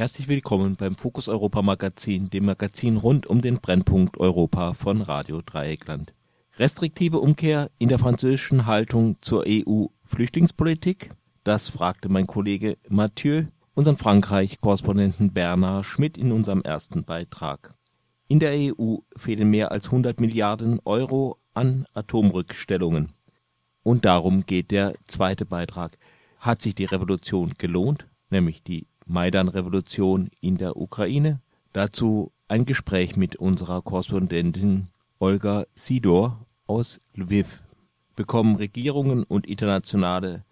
Herzlich willkommen beim Fokus Europa Magazin, dem Magazin rund um den Brennpunkt Europa von Radio Dreieckland. Restriktive Umkehr in der französischen Haltung zur EU-Flüchtlingspolitik? Das fragte mein Kollege Mathieu, unseren Frankreich-Korrespondenten Bernard Schmidt in unserem ersten Beitrag. In der EU fehlen mehr als 100 Milliarden Euro an Atomrückstellungen. Und darum geht der zweite Beitrag. Hat sich die Revolution gelohnt, nämlich die Maidan-Revolution in der Ukraine? Dazu ein Gespräch mit unserer Korrespondentin Olga Sidor aus Lviv. Bekommen Regierungen und internationale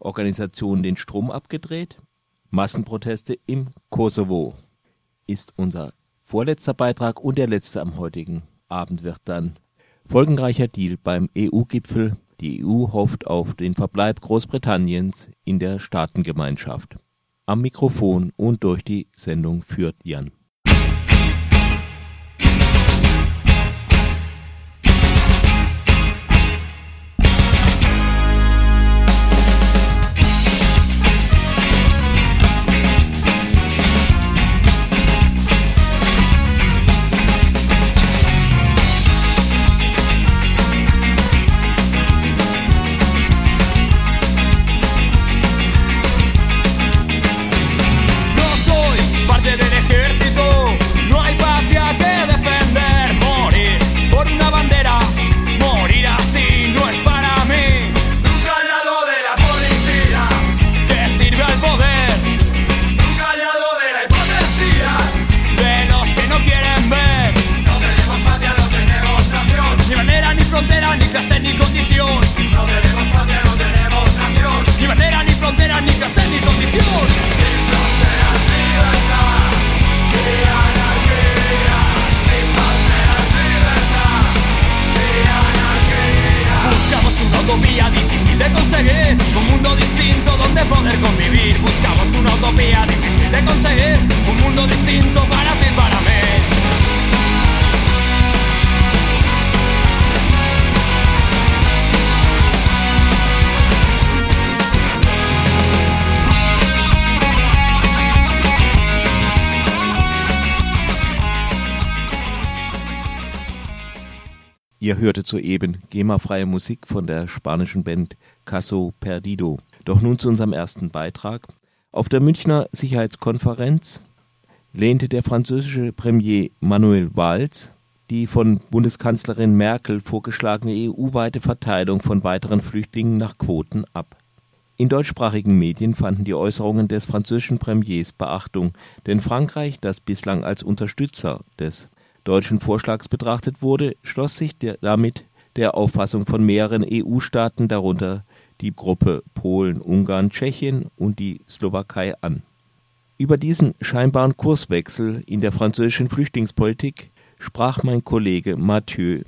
Organisationen den Strom abgedreht? Massenproteste im Kosovo ist unser vorletzter Beitrag und der letzte am heutigen Abend wird dann folgenreicher Deal beim EU-Gipfel. Die EU hofft auf den Verbleib Großbritanniens in der Staatengemeinschaft. Am Mikrofon und durch die Sendung führt Jan. Ihr hörtet soeben GEMA-freie Musik von der spanischen Band Caso Perdido. Doch nun zu unserem ersten Beitrag. Auf der Münchner Sicherheitskonferenz lehnte der französische Premier Manuel Valls die von Bundeskanzlerin Merkel vorgeschlagene EU-weite Verteilung von weiteren Flüchtlingen nach Quoten ab. In deutschsprachigen Medien fanden die Äußerungen des französischen Premiers Beachtung, denn Frankreich, das bislang als Unterstützer des deutschen Vorschlags betrachtet wurde, schloss sich damit der Auffassung von mehreren EU-Staaten, darunter die Gruppe Polen, Ungarn, Tschechien und die Slowakei an. Über diesen scheinbaren Kurswechsel in der französischen Flüchtlingspolitik sprach mein Kollege Mathieu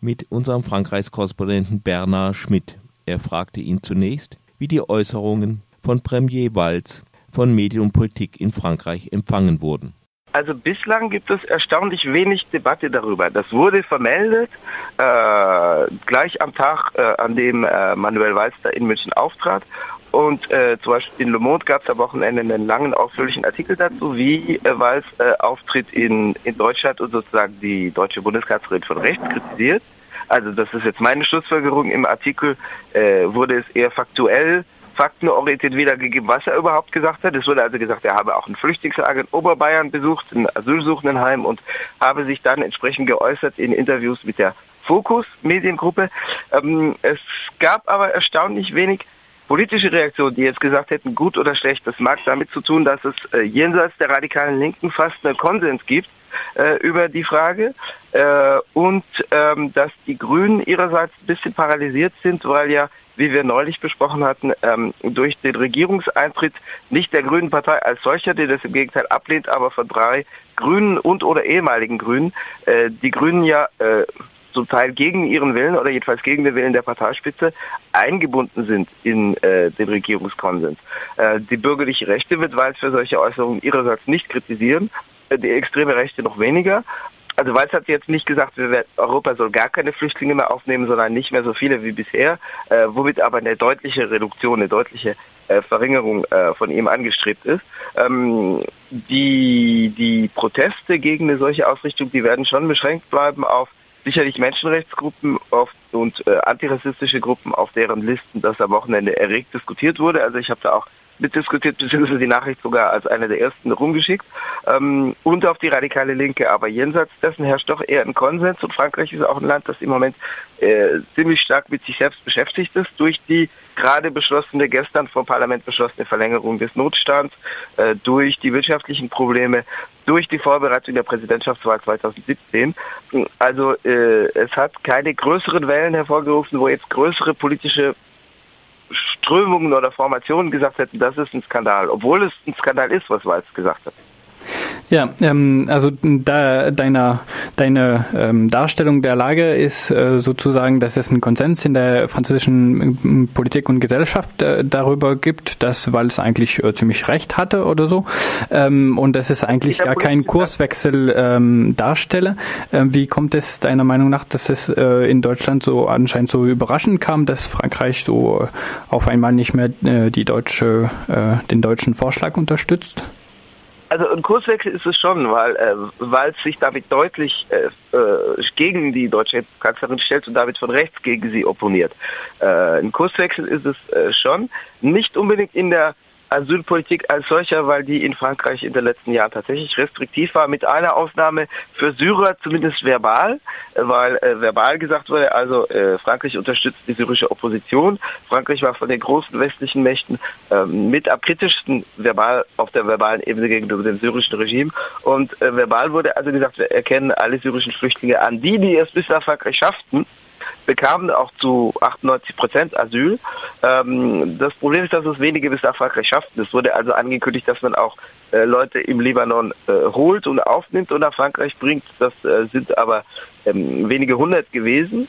mit unserem Frankreichs-Korrespondenten Bernard Schmidt. Er fragte ihn zunächst, wie die Äußerungen von Premier Valls von Medien und Politik in Frankreich empfangen wurden. Also bislang gibt es erstaunlich wenig Debatte darüber. Das wurde vermeldet äh, gleich am Tag, äh, an dem äh, Manuel da in München auftrat. Und äh, zum Beispiel in Le Monde gab es am Wochenende einen langen, ausführlichen Artikel dazu, wie äh, Valls äh, Auftritt in, in Deutschland und sozusagen die deutsche Bundeskanzlerin von rechts kritisiert. Also das ist jetzt meine Schlussfolgerung. Im Artikel äh, wurde es eher faktuell faktenorientiert wiedergegeben, was er überhaupt gesagt hat. Es wurde also gesagt, er habe auch ein Flüchtlingslager in Oberbayern besucht, ein Asylsuchendenheim und habe sich dann entsprechend geäußert in Interviews mit der Fokus Mediengruppe. Ähm, es gab aber erstaunlich wenig politische Reaktionen, die jetzt gesagt hätten, gut oder schlecht. Das mag damit zu tun, dass es äh, jenseits der radikalen Linken fast einen Konsens gibt äh, über die Frage äh, und ähm, dass die Grünen ihrerseits ein bisschen paralysiert sind, weil ja wie wir neulich besprochen hatten, ähm, durch den Regierungseintritt nicht der Grünen Partei als solcher, die das im Gegenteil ablehnt, aber von drei Grünen und oder ehemaligen Grünen, äh, die Grünen ja äh, zum Teil gegen ihren Willen oder jedenfalls gegen den Willen der Parteispitze eingebunden sind in äh, den Regierungskonsens. Äh, die bürgerliche Rechte wird Walz für solche Äußerungen ihrerseits nicht kritisieren, äh, die extreme Rechte noch weniger. Also Walz hat jetzt nicht gesagt, Europa soll gar keine Flüchtlinge mehr aufnehmen, sondern nicht mehr so viele wie bisher, äh, womit aber eine deutliche Reduktion, eine deutliche äh, Verringerung äh, von ihm angestrebt ist. Ähm, die, die Proteste gegen eine solche Ausrichtung, die werden schon beschränkt bleiben auf sicherlich Menschenrechtsgruppen auf, und äh, antirassistische Gruppen, auf deren Listen das am Wochenende erregt diskutiert wurde. Also ich habe da auch mitdiskutiert, beziehungsweise die Nachricht sogar als eine der ersten rumgeschickt. Ähm, und auf die radikale Linke. Aber jenseits dessen herrscht doch eher ein Konsens und Frankreich ist auch ein Land, das im Moment äh, ziemlich stark mit sich selbst beschäftigt ist durch die gerade beschlossene, gestern vom Parlament beschlossene Verlängerung des Notstands, äh, durch die wirtschaftlichen Probleme, durch die Vorbereitung der Präsidentschaftswahl 2017. Also äh, es hat keine größeren Wellen hervorgerufen, wo jetzt größere politische Strömungen oder Formationen gesagt hätten, das ist ein Skandal, obwohl es ein Skandal ist, was Walz gesagt hat. Ja, ähm, also da, deine, deine ähm, Darstellung der Lage ist äh, sozusagen, dass es einen Konsens in der französischen ähm, Politik und Gesellschaft äh, darüber gibt, dass weil es eigentlich äh, ziemlich recht hatte oder so ähm, und dass es eigentlich gar keinen Kurswechsel ähm, darstelle. Ähm, wie kommt es deiner Meinung nach, dass es äh, in Deutschland so anscheinend so überraschend kam, dass Frankreich so auf einmal nicht mehr äh, die deutsche, äh, den deutschen Vorschlag unterstützt? Also ein Kurswechsel ist es schon, weil, äh, weil es sich damit deutlich äh, äh, gegen die deutsche Kanzlerin stellt und damit von rechts gegen sie opponiert. Äh, ein Kurswechsel ist es äh, schon, nicht unbedingt in der Asylpolitik als solcher, weil die in Frankreich in den letzten Jahren tatsächlich restriktiv war, mit einer Ausnahme für Syrer, zumindest verbal, weil äh, verbal gesagt wurde, also äh, Frankreich unterstützt die syrische Opposition. Frankreich war von den großen westlichen Mächten äh, mit am kritischsten verbal auf der verbalen Ebene gegenüber dem syrischen Regime. Und äh, verbal wurde also gesagt, wir erkennen alle syrischen Flüchtlinge an. Die, die es bis nach Frankreich schafften, bekamen auch zu 98 Prozent Asyl. Ähm, das Problem ist, dass es wenige bis nach Frankreich schafften. Es wurde also angekündigt, dass man auch äh, Leute im Libanon äh, holt und aufnimmt und nach Frankreich bringt. Das äh, sind aber ähm, wenige hundert gewesen.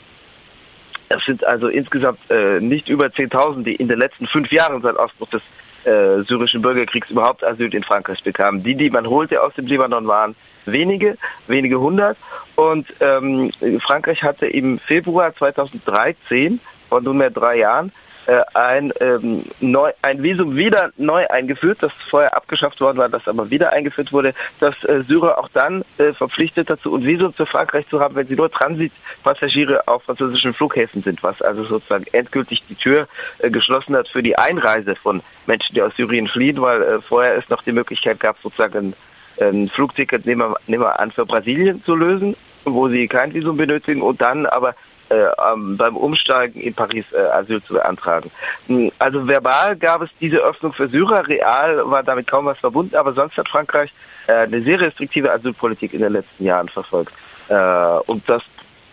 Es sind also insgesamt äh, nicht über 10.000, die in den letzten fünf Jahren seit Ausbruch des äh, syrischen Bürgerkriegs überhaupt Asyl in Frankreich bekamen. Die, die man holte aus dem Libanon, waren wenige, wenige hundert. Und ähm, Frankreich hatte im Februar 2013, vor nunmehr drei Jahren, äh, ein, ähm, neu, ein Visum wieder neu eingeführt, das vorher abgeschafft worden war, das aber wieder eingeführt wurde, dass äh, Syrer auch dann äh, verpflichtet dazu, ein Visum zu Frankreich zu haben, wenn sie nur Transitpassagiere auf französischen Flughäfen sind, was also sozusagen endgültig die Tür äh, geschlossen hat für die Einreise von Menschen, die aus Syrien fliehen, weil äh, vorher es noch die Möglichkeit gab, sozusagen ein, Flugticket, nehmen wir, nehmen wir an, für Brasilien zu lösen, wo sie kein Visum benötigen und dann aber äh, beim Umsteigen in Paris äh, Asyl zu beantragen. Hm, also verbal gab es diese Öffnung für Syrer, real war damit kaum was verbunden, aber sonst hat Frankreich äh, eine sehr restriktive Asylpolitik in den letzten Jahren verfolgt. Äh, und das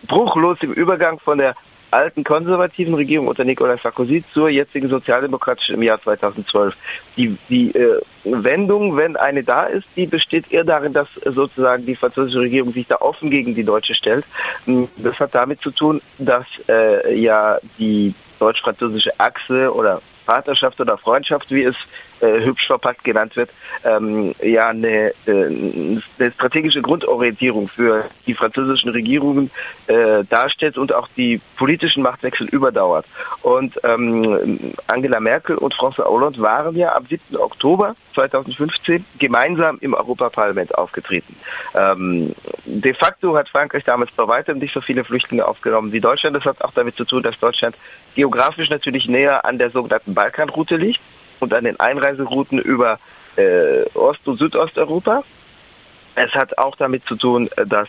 bruchlos im Übergang von der alten konservativen Regierung unter Nicolas Sarkozy zur jetzigen sozialdemokratischen im Jahr 2012. Die, die äh, Wendung, wenn eine da ist, die besteht eher darin, dass sozusagen die französische Regierung sich da offen gegen die deutsche stellt. Hm, das hat damit zu tun, dass äh, ja die deutsch-französische Achse oder Partnerschaft oder Freundschaft, wie es äh, hübsch verpackt genannt wird, ähm, ja eine, äh, eine strategische Grundorientierung für die französischen Regierungen äh, darstellt und auch die politischen Machtwechsel überdauert. Und ähm, Angela Merkel und François Hollande waren ja am 7. Oktober 2015 gemeinsam im Europaparlament aufgetreten. Ähm, de facto hat Frankreich damals bei weitem nicht so viele Flüchtlinge aufgenommen wie Deutschland. Das hat auch damit zu tun, dass Deutschland geografisch natürlich näher an der sogenannten Balkanroute liegt und an den Einreiserouten über äh, Ost- und Südosteuropa. Es hat auch damit zu tun, äh, dass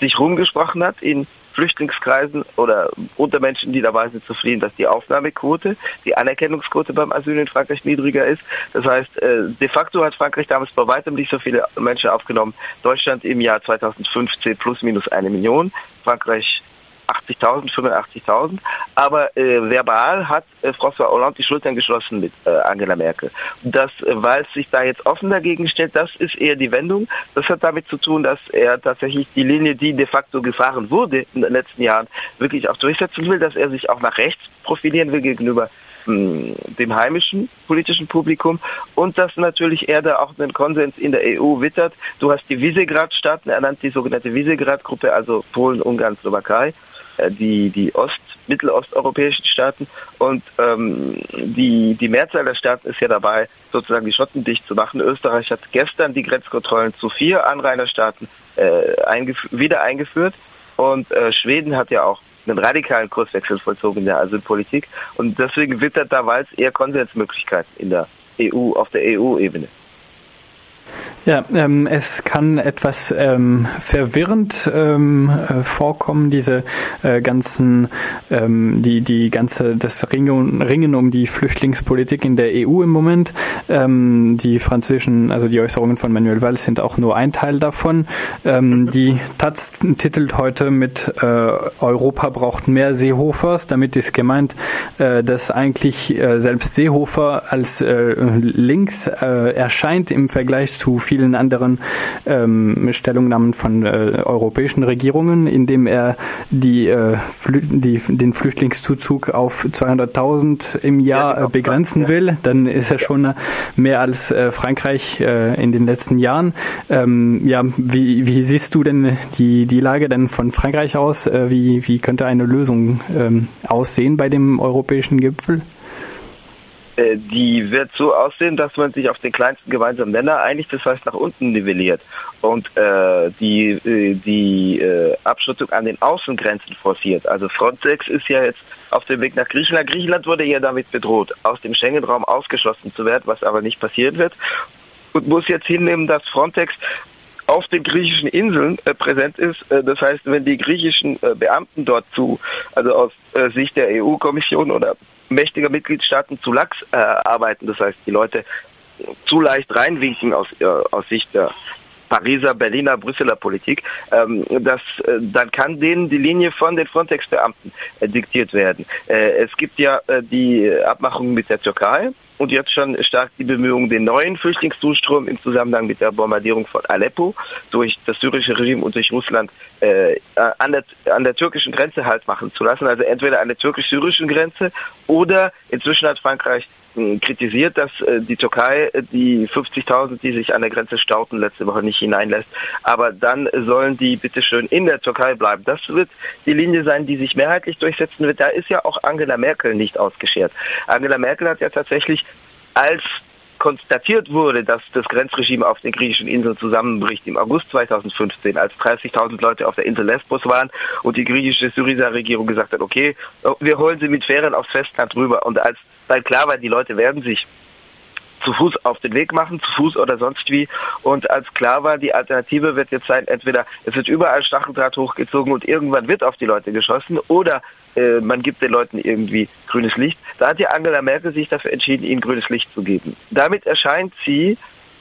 sich rumgesprochen hat in Flüchtlingskreisen oder unter Menschen, die dabei sind zu fliehen, dass die Aufnahmequote, die Anerkennungsquote beim Asyl in Frankreich niedriger ist. Das heißt, äh, de facto hat Frankreich damals bei weitem nicht so viele Menschen aufgenommen. Deutschland im Jahr 2015 plus minus eine Million. Frankreich 80.000, 85.000. Aber äh, verbal hat äh, François Hollande die Schultern geschlossen mit äh, Angela Merkel. Das, äh, weil es sich da jetzt offen dagegen stellt, das ist eher die Wendung. Das hat damit zu tun, dass er tatsächlich die Linie, die de facto gefahren wurde in den letzten Jahren, wirklich auch durchsetzen will, dass er sich auch nach rechts profilieren will gegenüber mh, dem heimischen politischen Publikum und dass natürlich er da auch einen Konsens in der EU wittert. Du hast die Visegrad-Staaten ernannt, die sogenannte Visegrad-Gruppe, also Polen, Ungarn, Slowakei, die, die Ost-, mittelosteuropäischen Staaten und ähm, die, die Mehrzahl der Staaten ist ja dabei, sozusagen die Schotten dicht zu machen. Österreich hat gestern die Grenzkontrollen zu vier Anrainerstaaten äh, eingef wieder eingeführt und äh, Schweden hat ja auch einen radikalen Kurswechsel vollzogen in der Asylpolitik. Und deswegen wittert da Walz eher Konsensmöglichkeiten in der EU, auf der EU-Ebene. Ja, ähm, es kann etwas ähm, verwirrend ähm, äh, vorkommen, diese äh, ganzen, ähm, die die ganze das Ringen, Ringen um die Flüchtlingspolitik in der EU im Moment. Ähm, die französischen, also die Äußerungen von Manuel Valls sind auch nur ein Teil davon. Ähm, die Taz titelt heute mit äh, Europa braucht mehr Seehofers. Damit ist gemeint, äh, dass eigentlich äh, selbst Seehofer als äh, links äh, erscheint im Vergleich zu vielen anderen ähm, Stellungnahmen von äh, europäischen Regierungen, indem er die, äh, Flü die, den Flüchtlingszuzug auf 200.000 im Jahr äh, begrenzen will, dann ist er schon mehr als äh, Frankreich äh, in den letzten Jahren. Ähm, ja, wie, wie siehst du denn die, die Lage denn von Frankreich aus? Äh, wie, wie könnte eine Lösung ähm, aussehen bei dem europäischen Gipfel? Äh, die wird so aussehen, dass man sich auf den kleinsten gemeinsamen Nenner einigt, das heißt nach unten nivelliert und äh, die, äh, die äh, Abschottung an den Außengrenzen forciert. Also Frontex ist ja jetzt auf dem Weg nach Griechenland. Griechenland wurde ja damit bedroht, aus dem Schengen-Raum ausgeschlossen zu werden, was aber nicht passieren wird und muss jetzt hinnehmen, dass Frontex auf den griechischen Inseln äh, präsent ist. Äh, das heißt, wenn die griechischen äh, Beamten dort zu, also aus äh, Sicht der EU-Kommission oder mächtiger Mitgliedstaaten zu lax äh, arbeiten, das heißt, die Leute zu leicht reinwinken aus, äh, aus Sicht der Pariser, Berliner, Brüsseler Politik, ähm, das, äh, dann kann denen die Linie von den Frontex-Beamten äh, diktiert werden. Äh, es gibt ja äh, die Abmachung mit der Türkei und jetzt schon stark die Bemühungen, den neuen Flüchtlingszustrom im Zusammenhang mit der Bombardierung von Aleppo durch das syrische Regime und durch Russland äh, an, der, an der türkischen Grenze halt machen zu lassen. Also entweder an der türkisch-syrischen Grenze oder inzwischen hat Frankreich kritisiert, dass äh, die Türkei äh, die 50.000, die sich an der Grenze stauten, letzte Woche nicht hineinlässt. Aber dann sollen die bitteschön in der Türkei bleiben. Das wird die Linie sein, die sich mehrheitlich durchsetzen wird. Da ist ja auch Angela Merkel nicht ausgeschert. Angela Merkel hat ja tatsächlich als konstatiert wurde, dass das Grenzregime auf den griechischen Inseln zusammenbricht im August 2015, als 30.000 Leute auf der Insel Lesbos waren und die griechische Syriza-Regierung gesagt hat, okay, wir holen sie mit Fähren aufs Festland rüber. Und als weil klar war, die Leute werden sich zu Fuß auf den Weg machen, zu Fuß oder sonst wie. Und als klar war, die Alternative wird jetzt sein, entweder es wird überall Stacheldraht hochgezogen und irgendwann wird auf die Leute geschossen oder äh, man gibt den Leuten irgendwie grünes Licht. Da hat ja Angela Merkel sich dafür entschieden, ihnen grünes Licht zu geben. Damit erscheint sie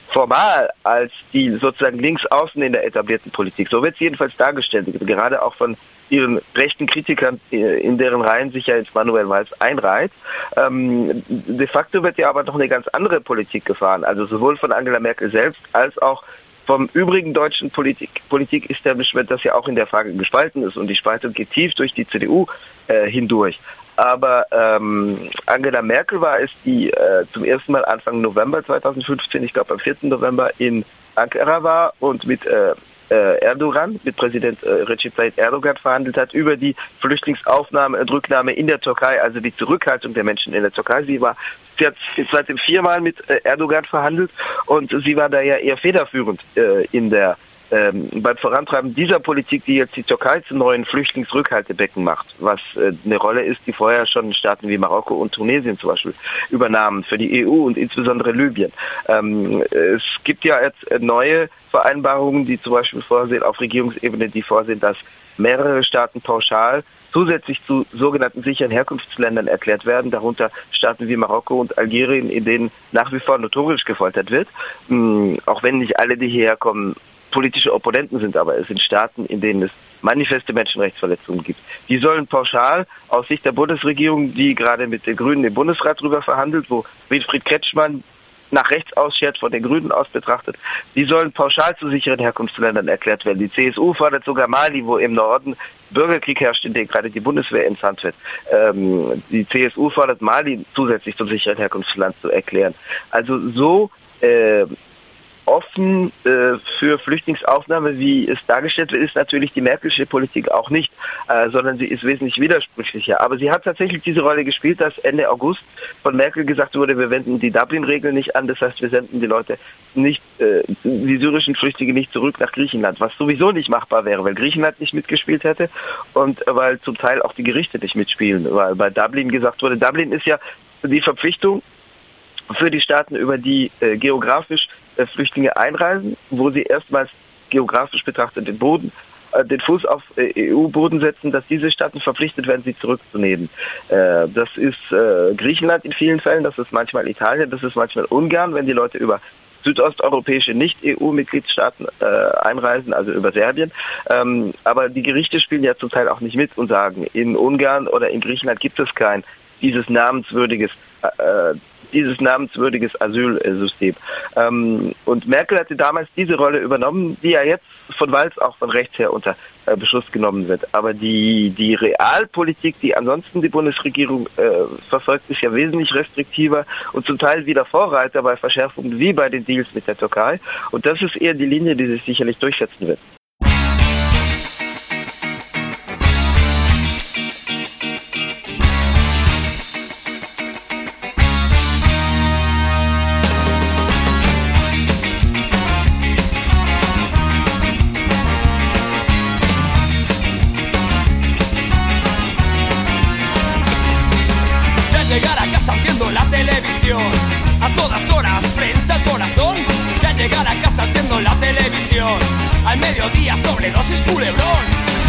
formal als die sozusagen links außen in der etablierten Politik. So wird es jedenfalls dargestellt, gerade auch von ihren rechten Kritikern, äh, in deren Reihen sich ja jetzt Manuel Valls einreiht. Ähm, de facto wird ja aber noch eine ganz andere Politik gefahren, also sowohl von Angela Merkel selbst als auch vom übrigen deutschen Politik, Politik-Establishment, das ja auch in der Frage gespalten ist und die Spaltung geht tief durch die CDU äh, hindurch. Aber ähm, Angela Merkel war es, die äh, zum ersten Mal Anfang November 2015, ich glaube am 4. November in Ankara war und mit äh, Erdogan, mit Präsident äh, Recep Tayyip Erdogan verhandelt hat über die Flüchtlingsaufnahme und Rücknahme in der Türkei, also die Zurückhaltung der Menschen in der Türkei. Sie war sie hat seitdem viermal mit äh, Erdogan verhandelt und sie war da ja eher federführend äh, in der ähm, beim Vorantreiben dieser Politik, die jetzt die Türkei zum neuen Flüchtlingsrückhaltebecken macht, was äh, eine Rolle ist, die vorher schon Staaten wie Marokko und Tunesien zum Beispiel übernahmen für die EU und insbesondere Libyen. Ähm, es gibt ja jetzt neue Vereinbarungen, die zum Beispiel vorsehen, auf Regierungsebene, die vorsehen, dass mehrere Staaten pauschal zusätzlich zu sogenannten sicheren Herkunftsländern erklärt werden, darunter Staaten wie Marokko und Algerien, in denen nach wie vor notorisch gefoltert wird. Auch wenn nicht alle, die hierher kommen, politische Opponenten sind, aber es sind Staaten, in denen es manifeste Menschenrechtsverletzungen gibt. Die sollen pauschal aus Sicht der Bundesregierung, die gerade mit den Grünen im Bundesrat drüber verhandelt, wo Wilfried Kretschmann nach rechts ausschert, von den Grünen aus betrachtet, die sollen pauschal zu sicheren Herkunftsländern erklärt werden. Die CSU fordert sogar Mali, wo im Norden Bürgerkrieg herrscht, in dem gerade die Bundeswehr entsandt wird. Ähm, die CSU fordert Mali zusätzlich zum sicheren Herkunftsland zu erklären. Also so äh, offen äh, für Flüchtlingsaufnahme, wie es dargestellt wird, ist natürlich die Merkelsche Politik auch nicht, äh, sondern sie ist wesentlich widersprüchlicher. Aber sie hat tatsächlich diese Rolle gespielt, dass Ende August von Merkel gesagt wurde, wir wenden die Dublin-Regel nicht an, das heißt, wir senden die Leute nicht, äh, die syrischen Flüchtlinge nicht zurück nach Griechenland, was sowieso nicht machbar wäre, weil Griechenland nicht mitgespielt hätte und weil zum Teil auch die Gerichte nicht mitspielen, weil bei Dublin gesagt wurde, Dublin ist ja die Verpflichtung für die Staaten, über die äh, geografisch äh, Flüchtlinge einreisen, wo sie erstmals geografisch betrachtet den Boden, äh, den Fuß auf äh, EU-Boden setzen, dass diese Staaten verpflichtet werden, sie zurückzunehmen. Äh, das ist äh, Griechenland in vielen Fällen, das ist manchmal Italien, das ist manchmal Ungarn, wenn die Leute über südosteuropäische Nicht-EU-Mitgliedstaaten äh, einreisen, also über Serbien. Ähm, aber die Gerichte spielen ja zum Teil auch nicht mit und sagen, in Ungarn oder in Griechenland gibt es kein dieses namenswürdiges äh, dieses namenswürdiges Asylsystem. Ähm, und Merkel hatte damals diese Rolle übernommen, die ja jetzt von Walz auch von rechts her unter äh, Beschluss genommen wird. Aber die, die Realpolitik, die ansonsten die Bundesregierung äh, verfolgt, ist ja wesentlich restriktiver und zum Teil wieder Vorreiter bei Verschärfungen wie bei den Deals mit der Türkei. Und das ist eher die Linie, die sich sicherlich durchsetzen wird. horas haciendo la televisión. A todas horas, prensa al corazón. Ya llegar a casa haciendo la televisión. Al mediodía, sobredosis culebrón.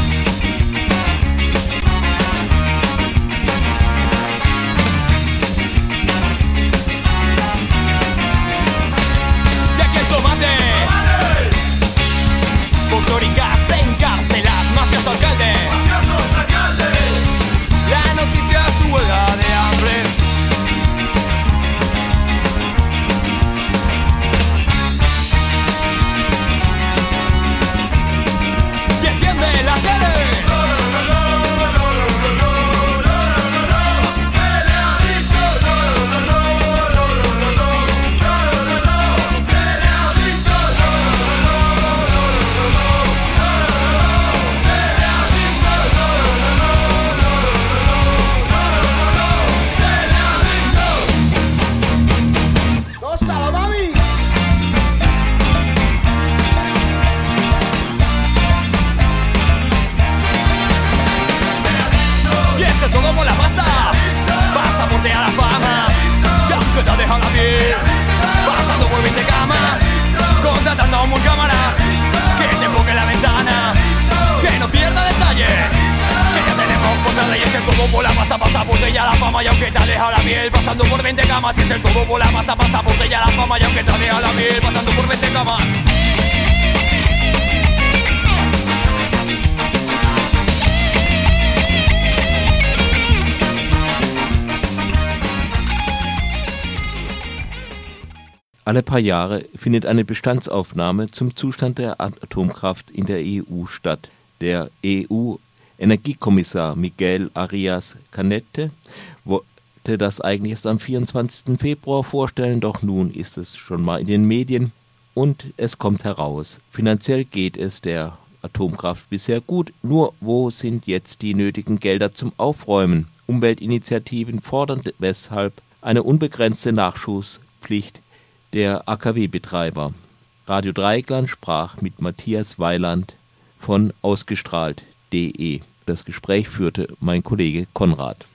Jahre findet eine Bestandsaufnahme zum Zustand der Atomkraft in der EU statt. Der EU-Energiekommissar Miguel Arias Canete wollte das eigentlich erst am 24. Februar vorstellen, doch nun ist es schon mal in den Medien und es kommt heraus. Finanziell geht es der Atomkraft bisher gut, nur wo sind jetzt die nötigen Gelder zum Aufräumen? Umweltinitiativen fordern weshalb eine unbegrenzte Nachschusspflicht der AKW-Betreiber. Radio Dreieckland sprach mit Matthias Weiland von ausgestrahlt.de. Das Gespräch führte mein Kollege Konrad.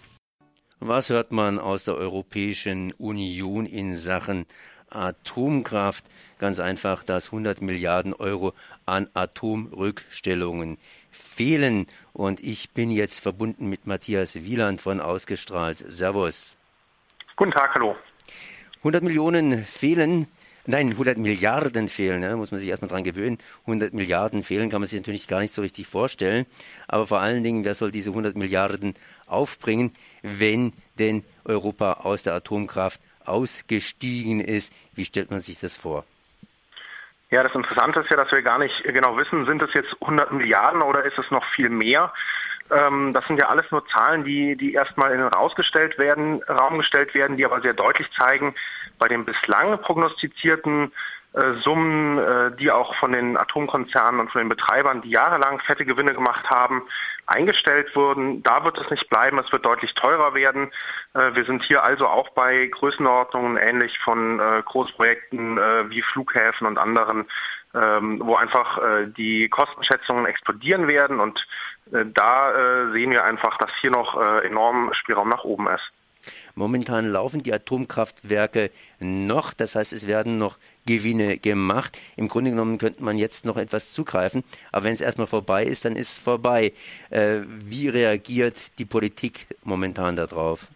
Was hört man aus der Europäischen Union in Sachen Atomkraft? Ganz einfach, dass 100 Milliarden Euro an Atomrückstellungen fehlen. Und ich bin jetzt verbunden mit Matthias Wieland von Ausgestrahlt. Servus. Guten Tag, hallo. 100 Millionen fehlen. Nein, 100 Milliarden fehlen, ne? muss man sich erstmal dran gewöhnen. 100 Milliarden fehlen kann man sich natürlich gar nicht so richtig vorstellen. Aber vor allen Dingen, wer soll diese 100 Milliarden aufbringen, wenn denn Europa aus der Atomkraft ausgestiegen ist? Wie stellt man sich das vor? Ja, das Interessante ist ja, dass wir gar nicht genau wissen, sind es jetzt 100 Milliarden oder ist es noch viel mehr? Ähm, das sind ja alles nur Zahlen, die, die erstmal in den rausgestellt werden, Raum gestellt werden, die aber sehr deutlich zeigen, bei den bislang prognostizierten äh, Summen, äh, die auch von den Atomkonzernen und von den Betreibern, die jahrelang fette Gewinne gemacht haben, eingestellt wurden. Da wird es nicht bleiben, es wird deutlich teurer werden. Äh, wir sind hier also auch bei Größenordnungen ähnlich von äh, Großprojekten äh, wie Flughäfen und anderen, ähm, wo einfach äh, die Kostenschätzungen explodieren werden und da sehen wir einfach, dass hier noch enorm Spielraum nach oben ist. Momentan laufen die Atomkraftwerke noch, das heißt, es werden noch Gewinne gemacht. Im Grunde genommen könnte man jetzt noch etwas zugreifen, aber wenn es erstmal vorbei ist, dann ist es vorbei. Äh, wie reagiert die Politik momentan darauf?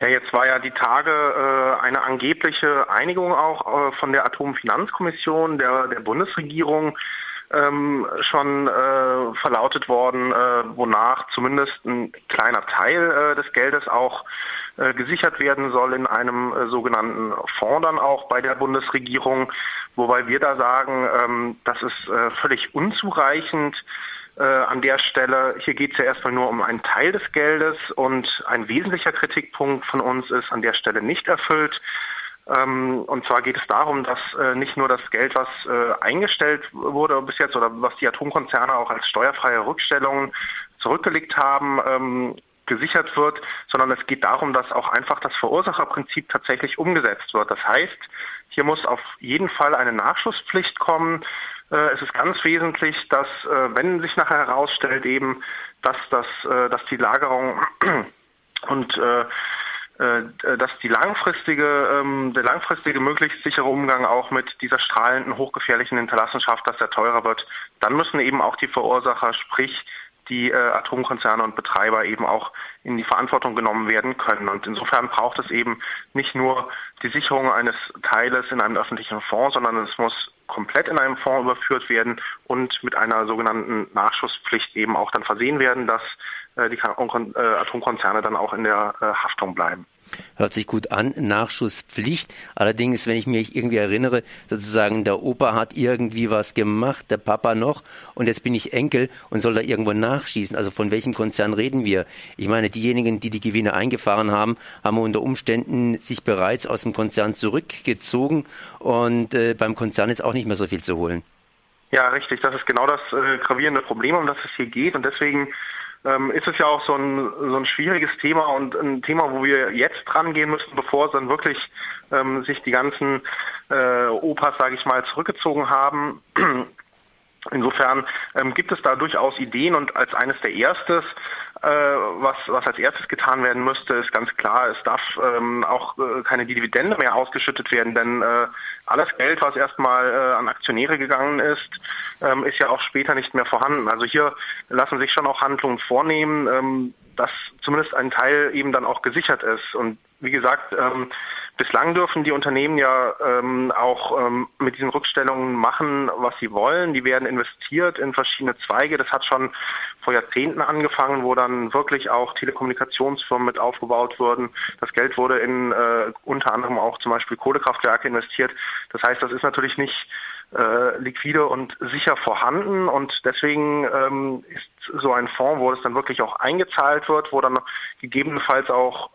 Ja, jetzt war ja die Tage äh, eine angebliche Einigung auch äh, von der Atomfinanzkommission der, der Bundesregierung ähm, schon äh, verlautet worden, äh, wonach zumindest ein kleiner Teil äh, des Geldes auch äh, gesichert werden soll in einem sogenannten Fonds dann auch bei der Bundesregierung, wobei wir da sagen, ähm, das ist völlig unzureichend äh, an der Stelle. Hier geht es ja erstmal nur um einen Teil des Geldes und ein wesentlicher Kritikpunkt von uns ist an der Stelle nicht erfüllt. Ähm, und zwar geht es darum, dass äh, nicht nur das Geld, was äh, eingestellt wurde bis jetzt oder was die Atomkonzerne auch als steuerfreie Rückstellungen zurückgelegt haben, ähm, gesichert wird, sondern es geht darum, dass auch einfach das Verursacherprinzip tatsächlich umgesetzt wird. Das heißt, hier muss auf jeden Fall eine Nachschusspflicht kommen. Äh, es ist ganz wesentlich, dass wenn sich nachher herausstellt eben, dass das, dass die Lagerung und äh, dass die langfristige, ähm, der langfristige möglichst sichere Umgang auch mit dieser strahlenden, hochgefährlichen Hinterlassenschaft, dass er teurer wird, dann müssen eben auch die Verursacher, sprich die äh, Atomkonzerne und Betreiber eben auch in die Verantwortung genommen werden können. Und insofern braucht es eben nicht nur die Sicherung eines Teiles in einem öffentlichen Fonds, sondern es muss komplett in einem Fonds überführt werden und mit einer sogenannten Nachschusspflicht eben auch dann versehen werden, dass äh, die äh, Atomkonzerne dann auch in der äh, Haftung bleiben. Hört sich gut an, Nachschusspflicht. Allerdings, wenn ich mich irgendwie erinnere, sozusagen der Opa hat irgendwie was gemacht, der Papa noch, und jetzt bin ich Enkel und soll da irgendwo nachschießen. Also von welchem Konzern reden wir? Ich meine, diejenigen, die die Gewinne eingefahren haben, haben unter Umständen sich bereits aus dem Konzern zurückgezogen und äh, beim Konzern ist auch nicht mehr so viel zu holen. Ja, richtig. Das ist genau das äh, gravierende Problem, um das es hier geht. Und deswegen ähm, ist es ja auch so ein, so ein schwieriges Thema und ein Thema, wo wir jetzt dran gehen müssen, bevor es dann wirklich ähm, sich die ganzen äh, Opas, sage ich mal, zurückgezogen haben. Insofern ähm, gibt es da durchaus Ideen und als eines der erstes, was, was als erstes getan werden müsste, ist ganz klar, es darf ähm, auch äh, keine Dividende mehr ausgeschüttet werden, denn äh, alles Geld, was erstmal äh, an Aktionäre gegangen ist, ähm, ist ja auch später nicht mehr vorhanden. Also hier lassen sich schon auch Handlungen vornehmen, ähm, dass zumindest ein Teil eben dann auch gesichert ist. Und wie gesagt, ähm, bislang dürfen die Unternehmen ja ähm, auch ähm, mit diesen Rückstellungen machen, was sie wollen. Die werden investiert in verschiedene Zweige. Das hat schon vor Jahrzehnten angefangen, wo dann wirklich auch Telekommunikationsfirmen mit aufgebaut wurden. Das Geld wurde in äh, unter anderem auch zum Beispiel Kohlekraftwerke investiert. Das heißt, das ist natürlich nicht äh, liquide und sicher vorhanden und deswegen ähm, ist so ein Fonds, wo es dann wirklich auch eingezahlt wird, wo dann gegebenenfalls auch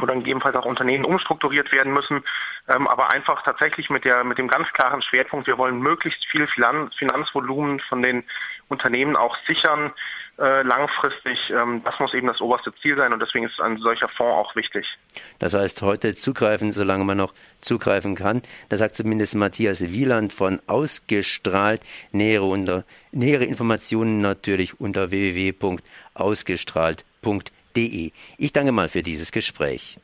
dann gegebenenfalls auch Unternehmen umstrukturiert werden müssen, ähm, aber einfach tatsächlich mit der mit dem ganz klaren Schwerpunkt, wir wollen möglichst viel Finanzvolumen von den Unternehmen auch sichern äh, langfristig. Ähm, das muss eben das oberste Ziel sein und deswegen ist ein solcher Fonds auch wichtig. Das heißt, heute zugreifen, solange man noch zugreifen kann. Da sagt zumindest Matthias Wieland von ausgestrahlt. Nähere, unter, nähere Informationen natürlich unter www.ausgestrahlt.de. Ich danke mal für dieses Gespräch.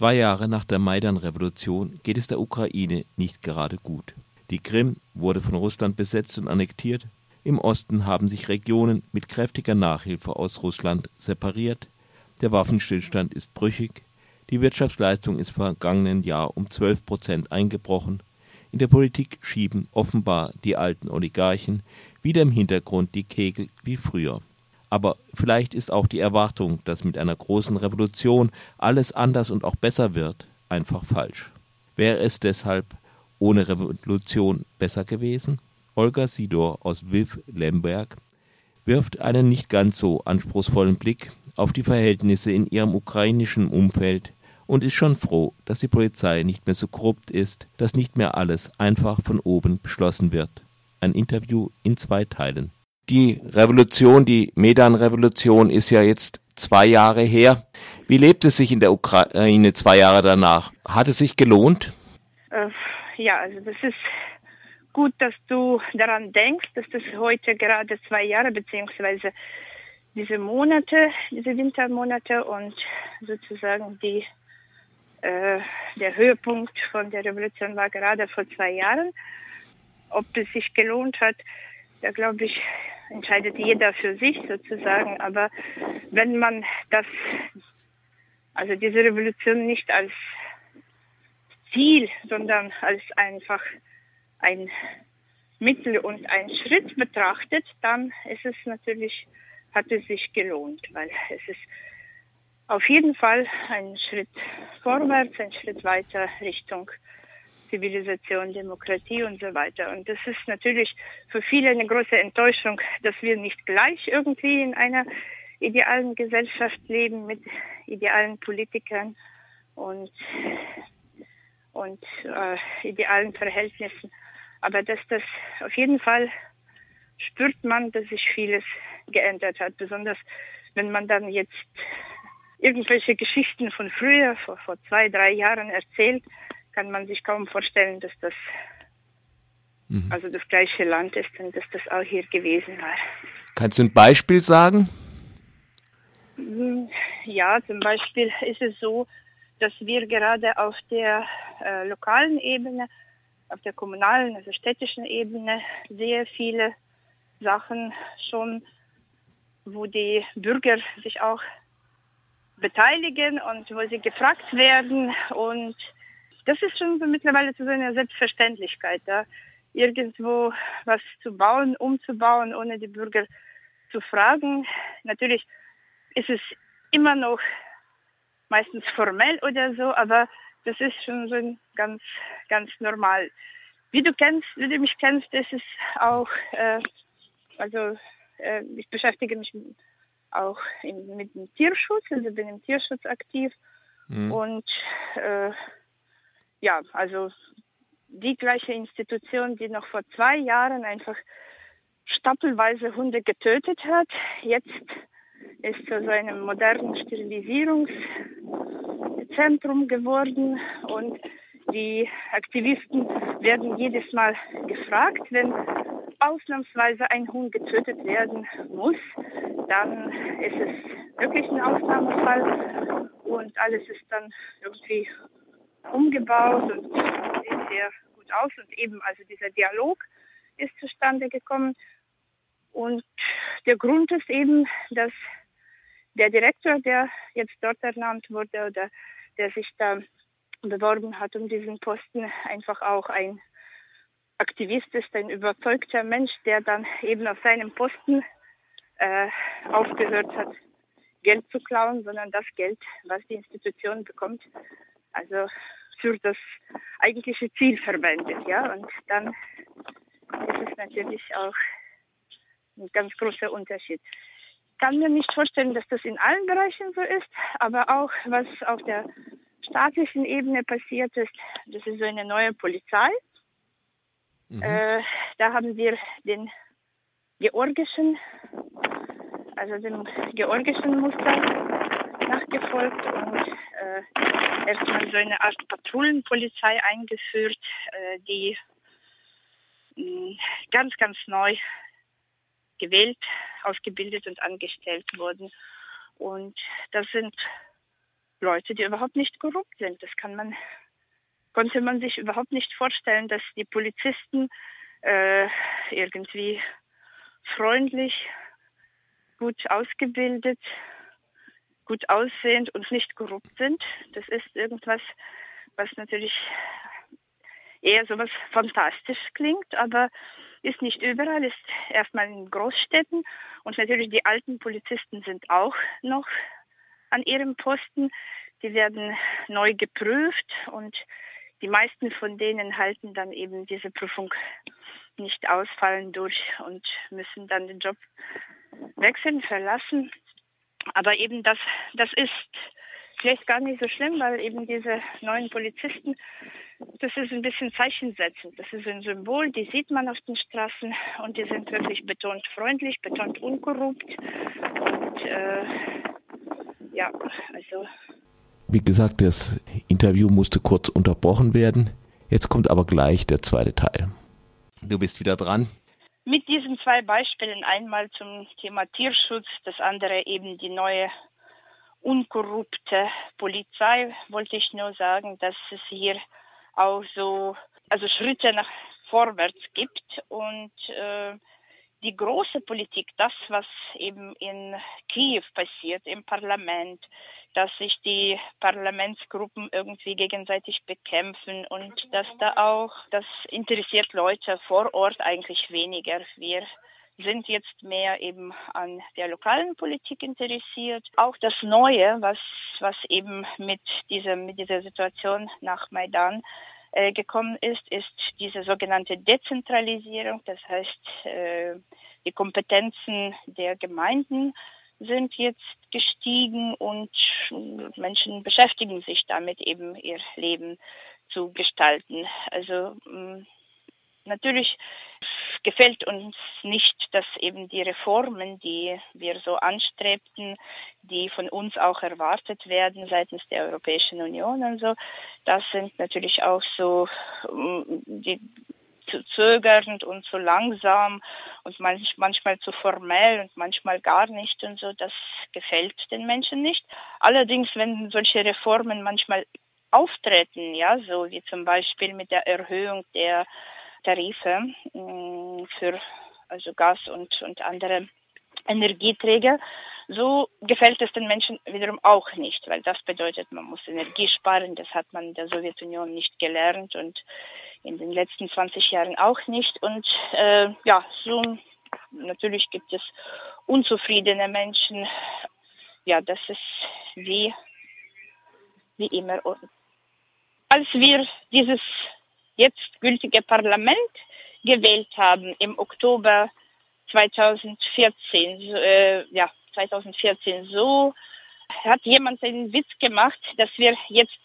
Zwei Jahre nach der Maidan-Revolution geht es der Ukraine nicht gerade gut. Die Krim wurde von Russland besetzt und annektiert. Im Osten haben sich Regionen mit kräftiger Nachhilfe aus Russland separiert. Der Waffenstillstand ist brüchig. Die Wirtschaftsleistung ist vergangenen Jahr um 12 Prozent eingebrochen. In der Politik schieben offenbar die alten Oligarchen wieder im Hintergrund die Kegel wie früher. Aber vielleicht ist auch die Erwartung, dass mit einer großen Revolution alles anders und auch besser wird, einfach falsch. Wäre es deshalb ohne Revolution besser gewesen? Olga Sidor aus Lviv-Lemberg wirft einen nicht ganz so anspruchsvollen Blick auf die Verhältnisse in ihrem ukrainischen Umfeld und ist schon froh, dass die Polizei nicht mehr so korrupt ist, dass nicht mehr alles einfach von oben beschlossen wird. Ein Interview in zwei Teilen. Die Revolution, die Medan-Revolution ist ja jetzt zwei Jahre her. Wie lebt es sich in der Ukraine zwei Jahre danach? Hat es sich gelohnt? Äh, ja, also das ist gut, dass du daran denkst, dass das heute gerade zwei Jahre beziehungsweise diese Monate, diese Wintermonate und sozusagen die äh, der Höhepunkt von der Revolution war gerade vor zwei Jahren. Ob es sich gelohnt hat, da glaube ich, entscheidet jeder für sich sozusagen. Aber wenn man das, also diese Revolution nicht als Ziel, sondern als einfach ein Mittel und ein Schritt betrachtet, dann ist es natürlich, hat es sich gelohnt, weil es ist auf jeden Fall ein Schritt vorwärts, ein Schritt weiter Richtung Zivilisation, Demokratie und so weiter. Und das ist natürlich für viele eine große Enttäuschung, dass wir nicht gleich irgendwie in einer idealen Gesellschaft leben mit idealen Politikern und, und äh, idealen Verhältnissen. Aber dass das auf jeden Fall spürt man, dass sich vieles geändert hat, besonders wenn man dann jetzt irgendwelche Geschichten von früher, vor, vor zwei, drei Jahren erzählt, kann man sich kaum vorstellen, dass das mhm. also das gleiche Land ist und dass das auch hier gewesen war. Kannst du ein Beispiel sagen? Mm, ja, zum Beispiel ist es so, dass wir gerade auf der äh, lokalen Ebene, auf der kommunalen, also städtischen Ebene sehr viele Sachen schon, wo die Bürger sich auch beteiligen und wo sie gefragt werden und das ist schon so mittlerweile so eine Selbstverständlichkeit, da irgendwo was zu bauen, umzubauen, ohne die Bürger zu fragen. Natürlich ist es immer noch meistens formell oder so, aber das ist schon so ganz, ganz normal. Wie du kennst, wie du mich kennst, ist es auch, äh, also äh, ich beschäftige mich auch in, mit dem Tierschutz, also bin im Tierschutz aktiv mhm. und äh, ja, also die gleiche Institution, die noch vor zwei Jahren einfach stapelweise Hunde getötet hat, jetzt ist zu so einem modernen Sterilisierungszentrum geworden und die Aktivisten werden jedes Mal gefragt, wenn ausnahmsweise ein Hund getötet werden muss, dann ist es wirklich ein Ausnahmefall und alles ist dann irgendwie umgebaut und sieht sehr gut aus. Und eben also dieser Dialog ist zustande gekommen. Und der Grund ist eben, dass der Direktor, der jetzt dort ernannt wurde oder der sich da beworben hat um diesen Posten, einfach auch ein Aktivist ist, ein überzeugter Mensch, der dann eben auf seinem Posten äh, aufgehört hat, Geld zu klauen, sondern das Geld, was die Institution bekommt, also für das eigentliche Ziel verwendet, ja. Und dann ist es natürlich auch ein ganz großer Unterschied. Ich kann mir nicht vorstellen, dass das in allen Bereichen so ist, aber auch was auf der staatlichen Ebene passiert ist, das ist so eine neue Polizei. Mhm. Äh, da haben wir den georgischen, also den georgischen Muster nach gefolgt und äh, erstmal so eine Art Patrouillenpolizei eingeführt, äh, die mh, ganz, ganz neu gewählt, ausgebildet und angestellt wurden. Und das sind Leute, die überhaupt nicht korrupt sind. Das kann man, konnte man sich überhaupt nicht vorstellen, dass die Polizisten äh, irgendwie freundlich, gut ausgebildet, gut aussehend und nicht korrupt sind. Das ist irgendwas, was natürlich eher so was fantastisch klingt, aber ist nicht überall, ist erstmal in Großstädten und natürlich die alten Polizisten sind auch noch an ihrem Posten. Die werden neu geprüft und die meisten von denen halten dann eben diese Prüfung nicht ausfallen durch und müssen dann den Job wechseln, verlassen. Aber eben das, das ist vielleicht gar nicht so schlimm, weil eben diese neuen Polizisten, das ist ein bisschen zeichensetzend. Das ist ein Symbol, die sieht man auf den Straßen und die sind wirklich betont freundlich, betont unkorrupt. Und äh, ja, also. Wie gesagt, das Interview musste kurz unterbrochen werden. Jetzt kommt aber gleich der zweite Teil. Du bist wieder dran. Mit diesen zwei Beispielen, einmal zum Thema Tierschutz, das andere eben die neue unkorrupte Polizei, wollte ich nur sagen, dass es hier auch so also Schritte nach vorwärts gibt und äh, die große Politik, das, was eben in Kiew passiert, im Parlament, dass sich die Parlamentsgruppen irgendwie gegenseitig bekämpfen und dass da auch, das interessiert Leute vor Ort eigentlich weniger. Wir sind jetzt mehr eben an der lokalen Politik interessiert. Auch das Neue, was, was eben mit dieser, mit dieser Situation nach Maidan äh, gekommen ist, ist diese sogenannte Dezentralisierung. Das heißt, äh, die Kompetenzen der Gemeinden sind jetzt gestiegen und Menschen beschäftigen sich damit eben ihr Leben zu gestalten. Also mm, natürlich gefällt uns nicht, dass eben die Reformen, die wir so anstrebten, die von uns auch erwartet werden seitens der Europäischen Union und so, das sind natürlich auch so mm, die zu zögernd und zu langsam und manch, manchmal zu formell und manchmal gar nicht und so, das gefällt den Menschen nicht. Allerdings, wenn solche Reformen manchmal auftreten, ja, so wie zum Beispiel mit der Erhöhung der Tarife mm, für also Gas und, und andere Energieträger. So gefällt es den Menschen wiederum auch nicht, weil das bedeutet, man muss Energie sparen. Das hat man in der Sowjetunion nicht gelernt und in den letzten 20 Jahren auch nicht. Und äh, ja, so natürlich gibt es unzufriedene Menschen. Ja, das ist wie, wie immer. Als wir dieses jetzt gültige Parlament gewählt haben im Oktober 2014. Äh, ja, 2014 so hat jemand einen Witz gemacht, dass wir jetzt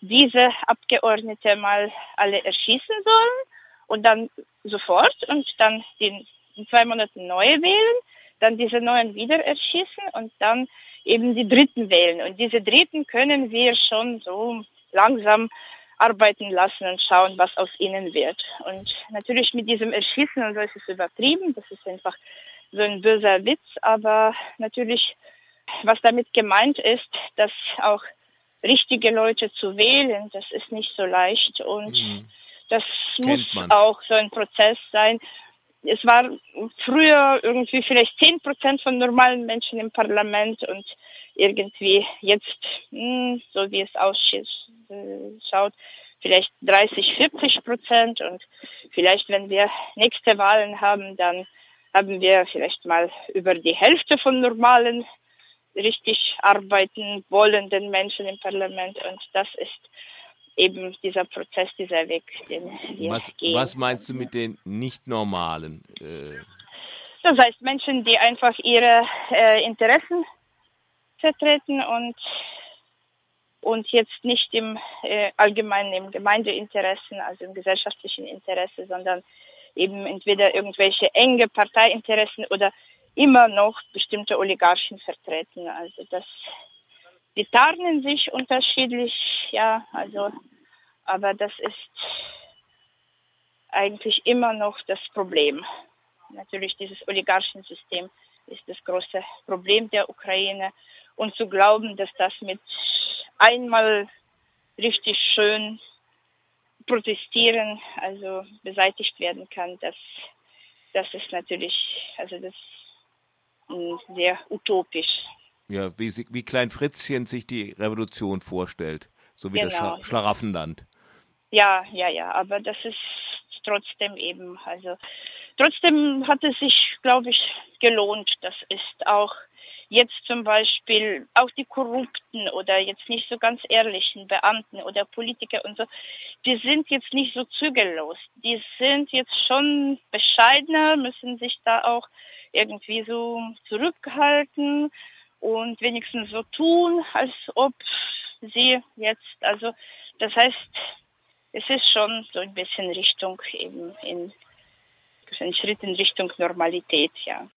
diese Abgeordnete mal alle erschießen sollen und dann sofort und dann in zwei Monaten neue wählen, dann diese neuen wieder erschießen und dann eben die Dritten wählen. Und diese Dritten können wir schon so langsam arbeiten lassen und schauen, was aus ihnen wird. Und natürlich mit diesem Erschießen und so ist es übertrieben. Das ist einfach so ein böser Witz. Aber natürlich, was damit gemeint ist, dass auch richtige Leute zu wählen, das ist nicht so leicht. Und mhm. das muss auch so ein Prozess sein. Es war früher irgendwie vielleicht zehn Prozent von normalen Menschen im Parlament und irgendwie jetzt, hm, so wie es ausschaut, schaut, vielleicht 30, 40 Prozent und vielleicht, wenn wir nächste Wahlen haben, dann haben wir vielleicht mal über die Hälfte von normalen, richtig arbeiten wollenden Menschen im Parlament und das ist eben dieser Prozess, dieser Weg, den wir was, gehen. Was meinst du mit den nicht normalen? Äh das heißt Menschen, die einfach ihre äh, Interessen vertreten und und jetzt nicht im äh, allgemeinen im Gemeindeinteressen, also im gesellschaftlichen Interesse, sondern eben entweder irgendwelche enge Parteiinteressen oder immer noch bestimmte Oligarchen vertreten. Also das die tarnen sich unterschiedlich, ja, also, aber das ist eigentlich immer noch das Problem. Natürlich dieses Oligarchensystem ist das große Problem der Ukraine und zu glauben, dass das mit einmal richtig schön protestieren, also beseitigt werden kann, das, das ist natürlich, also das ist sehr utopisch. Ja, wie, sie, wie Klein Fritzchen sich die Revolution vorstellt, so wie Genau. das Schla Schlaraffenland. Ja, ja, ja, aber das ist trotzdem eben, also trotzdem hat es sich, glaube ich, gelohnt. Das ist auch jetzt zum Beispiel auch die korrupten oder jetzt nicht so ganz ehrlichen Beamten oder Politiker und so, die sind jetzt nicht so zügellos. Die sind jetzt schon bescheidener, müssen sich da auch irgendwie so zurückhalten und wenigstens so tun, als ob sie jetzt, also das heißt, es ist schon so ein bisschen Richtung eben in ein Schritt in Richtung Normalität, ja.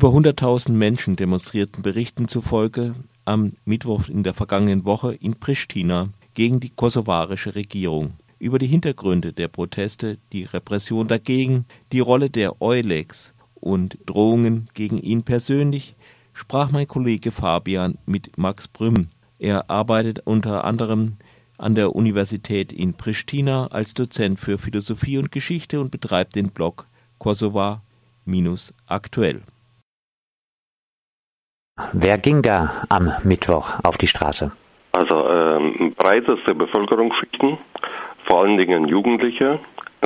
Über 100.000 Menschen demonstrierten Berichten zufolge am Mittwoch in der vergangenen Woche in Pristina gegen die kosovarische Regierung. Über die Hintergründe der Proteste, die Repression dagegen, die Rolle der Eulex und Drohungen gegen ihn persönlich sprach mein Kollege Fabian mit Max Brüm. Er arbeitet unter anderem an der Universität in Pristina als Dozent für Philosophie und Geschichte und betreibt den Blog Kosova-aktuell. Wer ging da am Mittwoch auf die Straße? Also ähm, breiteste Bevölkerungsschichten, vor allen Dingen Jugendliche,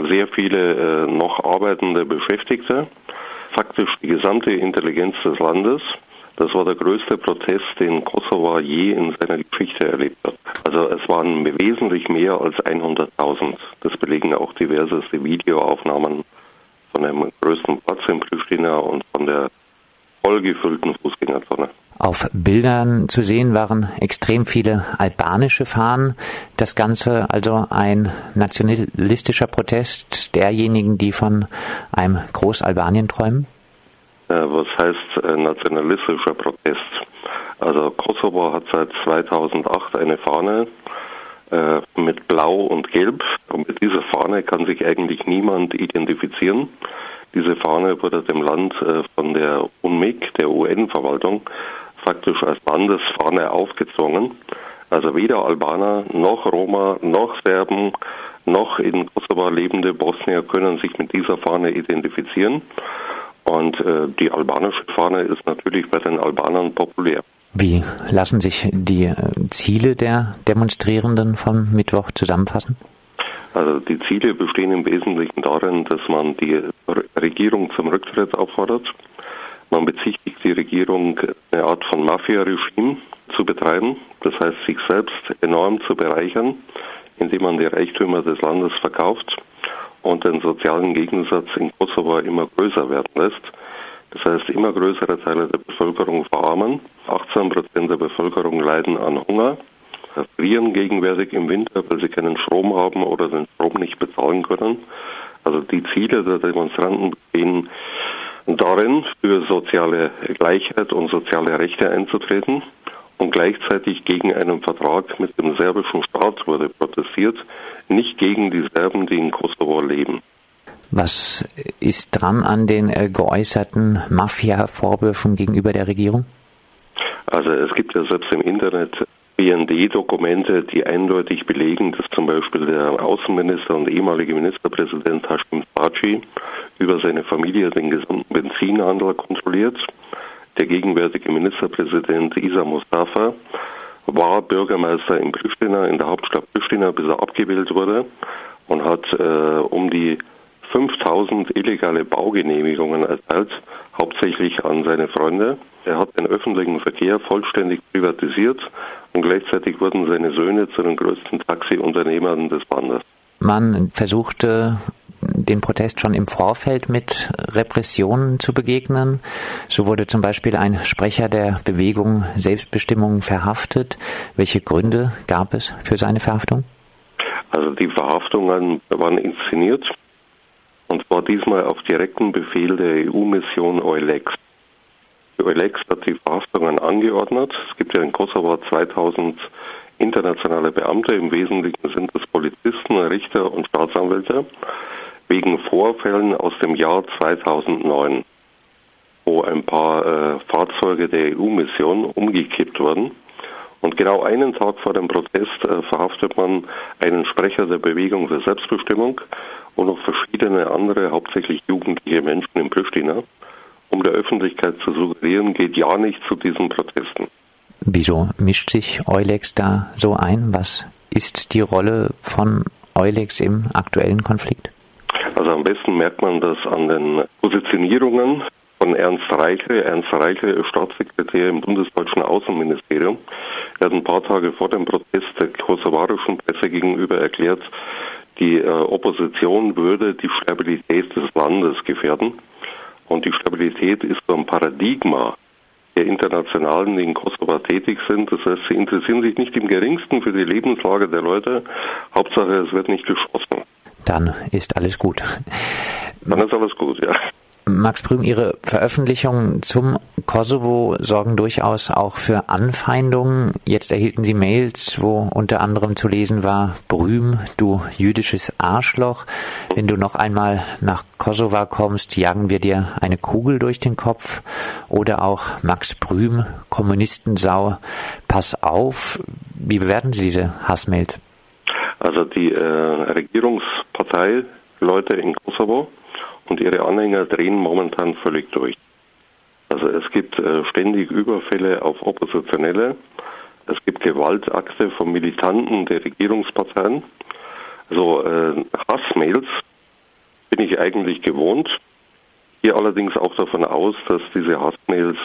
sehr viele äh, noch arbeitende Beschäftigte, faktisch die gesamte Intelligenz des Landes. Das war der größte Protest, den Kosovo je in seiner Geschichte erlebt hat. Also es waren wesentlich mehr als 100.000. Das belegen auch diverseste Videoaufnahmen von dem größten Platz in Pristina und von der vollgefüllten Fußgängerzone. Auf Bildern zu sehen waren extrem viele albanische Fahnen. Das Ganze also ein nationalistischer Protest derjenigen, die von einem Großalbanien träumen? Äh, Was heißt äh, nationalistischer Protest? Also Kosovo hat seit 2008 eine Fahne äh, mit Blau und Gelb. Und mit dieser Fahne kann sich eigentlich niemand identifizieren. Diese Fahne wurde dem Land äh, von der UNMIK, der UN-Verwaltung, faktisch als Landesfahne aufgezwungen. Also weder Albaner noch Roma noch Serben noch in Kosovo lebende Bosnier können sich mit dieser Fahne identifizieren. Und äh, die albanische Fahne ist natürlich bei den Albanern populär. Wie lassen sich die äh, Ziele der Demonstrierenden vom Mittwoch zusammenfassen? Also die Ziele bestehen im Wesentlichen darin, dass man die Re- Regierung zum Rücktritt auffordert. Man bezichtigt die Regierung, eine Art von Mafia-Regime zu betreiben, das heißt sich selbst enorm zu bereichern, indem man die Reichtümer des Landes verkauft und den sozialen Gegensatz in Kosovo immer größer werden lässt. Das heißt, immer größere Teile der Bevölkerung verarmen. 18 Prozent der Bevölkerung leiden an Hunger, frieren gegenwärtig im Winter, weil sie keinen Strom haben oder den Strom nicht bezahlen können. Also die Ziele der Demonstranten bestehen darin, für soziale Gleichheit und soziale Rechte einzutreten. Und gleichzeitig gegen einen Vertrag mit dem serbischen Staat wurde protestiert, nicht gegen die Serben, die in Kosovo leben. Was ist dran an den äh, geäußerten Mafia-Vorwürfen gegenüber der Regierung? Also es gibt ja selbst im Internet BND-Dokumente, die eindeutig belegen, dass zum Beispiel der Außenminister und ehemalige Ministerpräsident Hashim Thaci über seine Familie den gesamten Benzinhandel kontrolliert. Der gegenwärtige Ministerpräsident Isa Mustafa war Bürgermeister in Pristina, in der Hauptstadt Pristina, bis er abgewählt wurde und hat äh, um die 5000 illegale Baugenehmigungen erteilt, hauptsächlich an seine Freunde. Er hat den öffentlichen Verkehr vollständig privatisiert und gleichzeitig wurden seine Söhne zu den größten Taxiunternehmern des Landes. Man versuchte den Protest schon im Vorfeld mit Repressionen zu begegnen. So wurde zum Beispiel ein Sprecher der Bewegung Selbstbestimmung verhaftet. Welche Gründe gab es für seine Verhaftung? Also die Verhaftungen waren inszeniert und zwar diesmal auf direkten Befehl der EU-Mission EULEX. Hat die Verhaftungen angeordnet. Es gibt ja in Kosovo 2000 internationale Beamte, im Wesentlichen sind es Polizisten, Richter und Staatsanwälte wegen Vorfällen aus dem Jahr 2009, wo ein paar äh, Fahrzeuge der EU-Mission umgekippt wurden. Und genau einen Tag vor dem Protest äh, verhaftet man einen Sprecher der Bewegung für Selbstbestimmung und noch verschiedene andere, hauptsächlich jugendliche Menschen in Pristina, um der Öffentlichkeit zu suggerieren, geht ja nicht zu diesen Protesten. Wieso mischt sich Eulex da so ein? Was ist die Rolle von Eulex im aktuellen Konflikt? Also am besten merkt man das an den Positionierungen von Ernst Reichle. Ernst Reichle ist Staatssekretär im bundesdeutschen Außenministerium. Er hat ein paar Tage vor dem Protest der kosovarischen Presse gegenüber erklärt, die äh, Opposition würde die Stabilität des Landes gefährden. Und die Stabilität ist so ein Paradigma der Internationalen, die in Kosovo tätig sind. Das heißt, sie interessieren sich nicht im geringsten für die Lebenslage der Leute. Hauptsache, es wird nicht geschossen dann ist alles gut. Dann ist alles gut, ja. Max Prüm, Ihre Veröffentlichungen zum Kosovo sorgen durchaus auch für Anfeindungen. Jetzt erhielten Sie Mails, wo unter anderem zu lesen war, Brüm, du jüdisches Arschloch. Wenn du noch einmal nach Kosovo kommst, jagen wir dir eine Kugel durch den Kopf. Oder auch Max Prüm, Kommunistensau, pass auf. Wie bewerten Sie diese Hassmails? Also die äh, Regierungspartei in Kosovo und ihre Anhänger drehen momentan völlig durch. Also es gibt äh, ständig Überfälle auf Oppositionelle, es gibt Gewaltakte von Militanten der Regierungsparteien. Also äh, Hassmails bin ich eigentlich gewohnt. Hier allerdings auch davon aus, dass diese Hassmails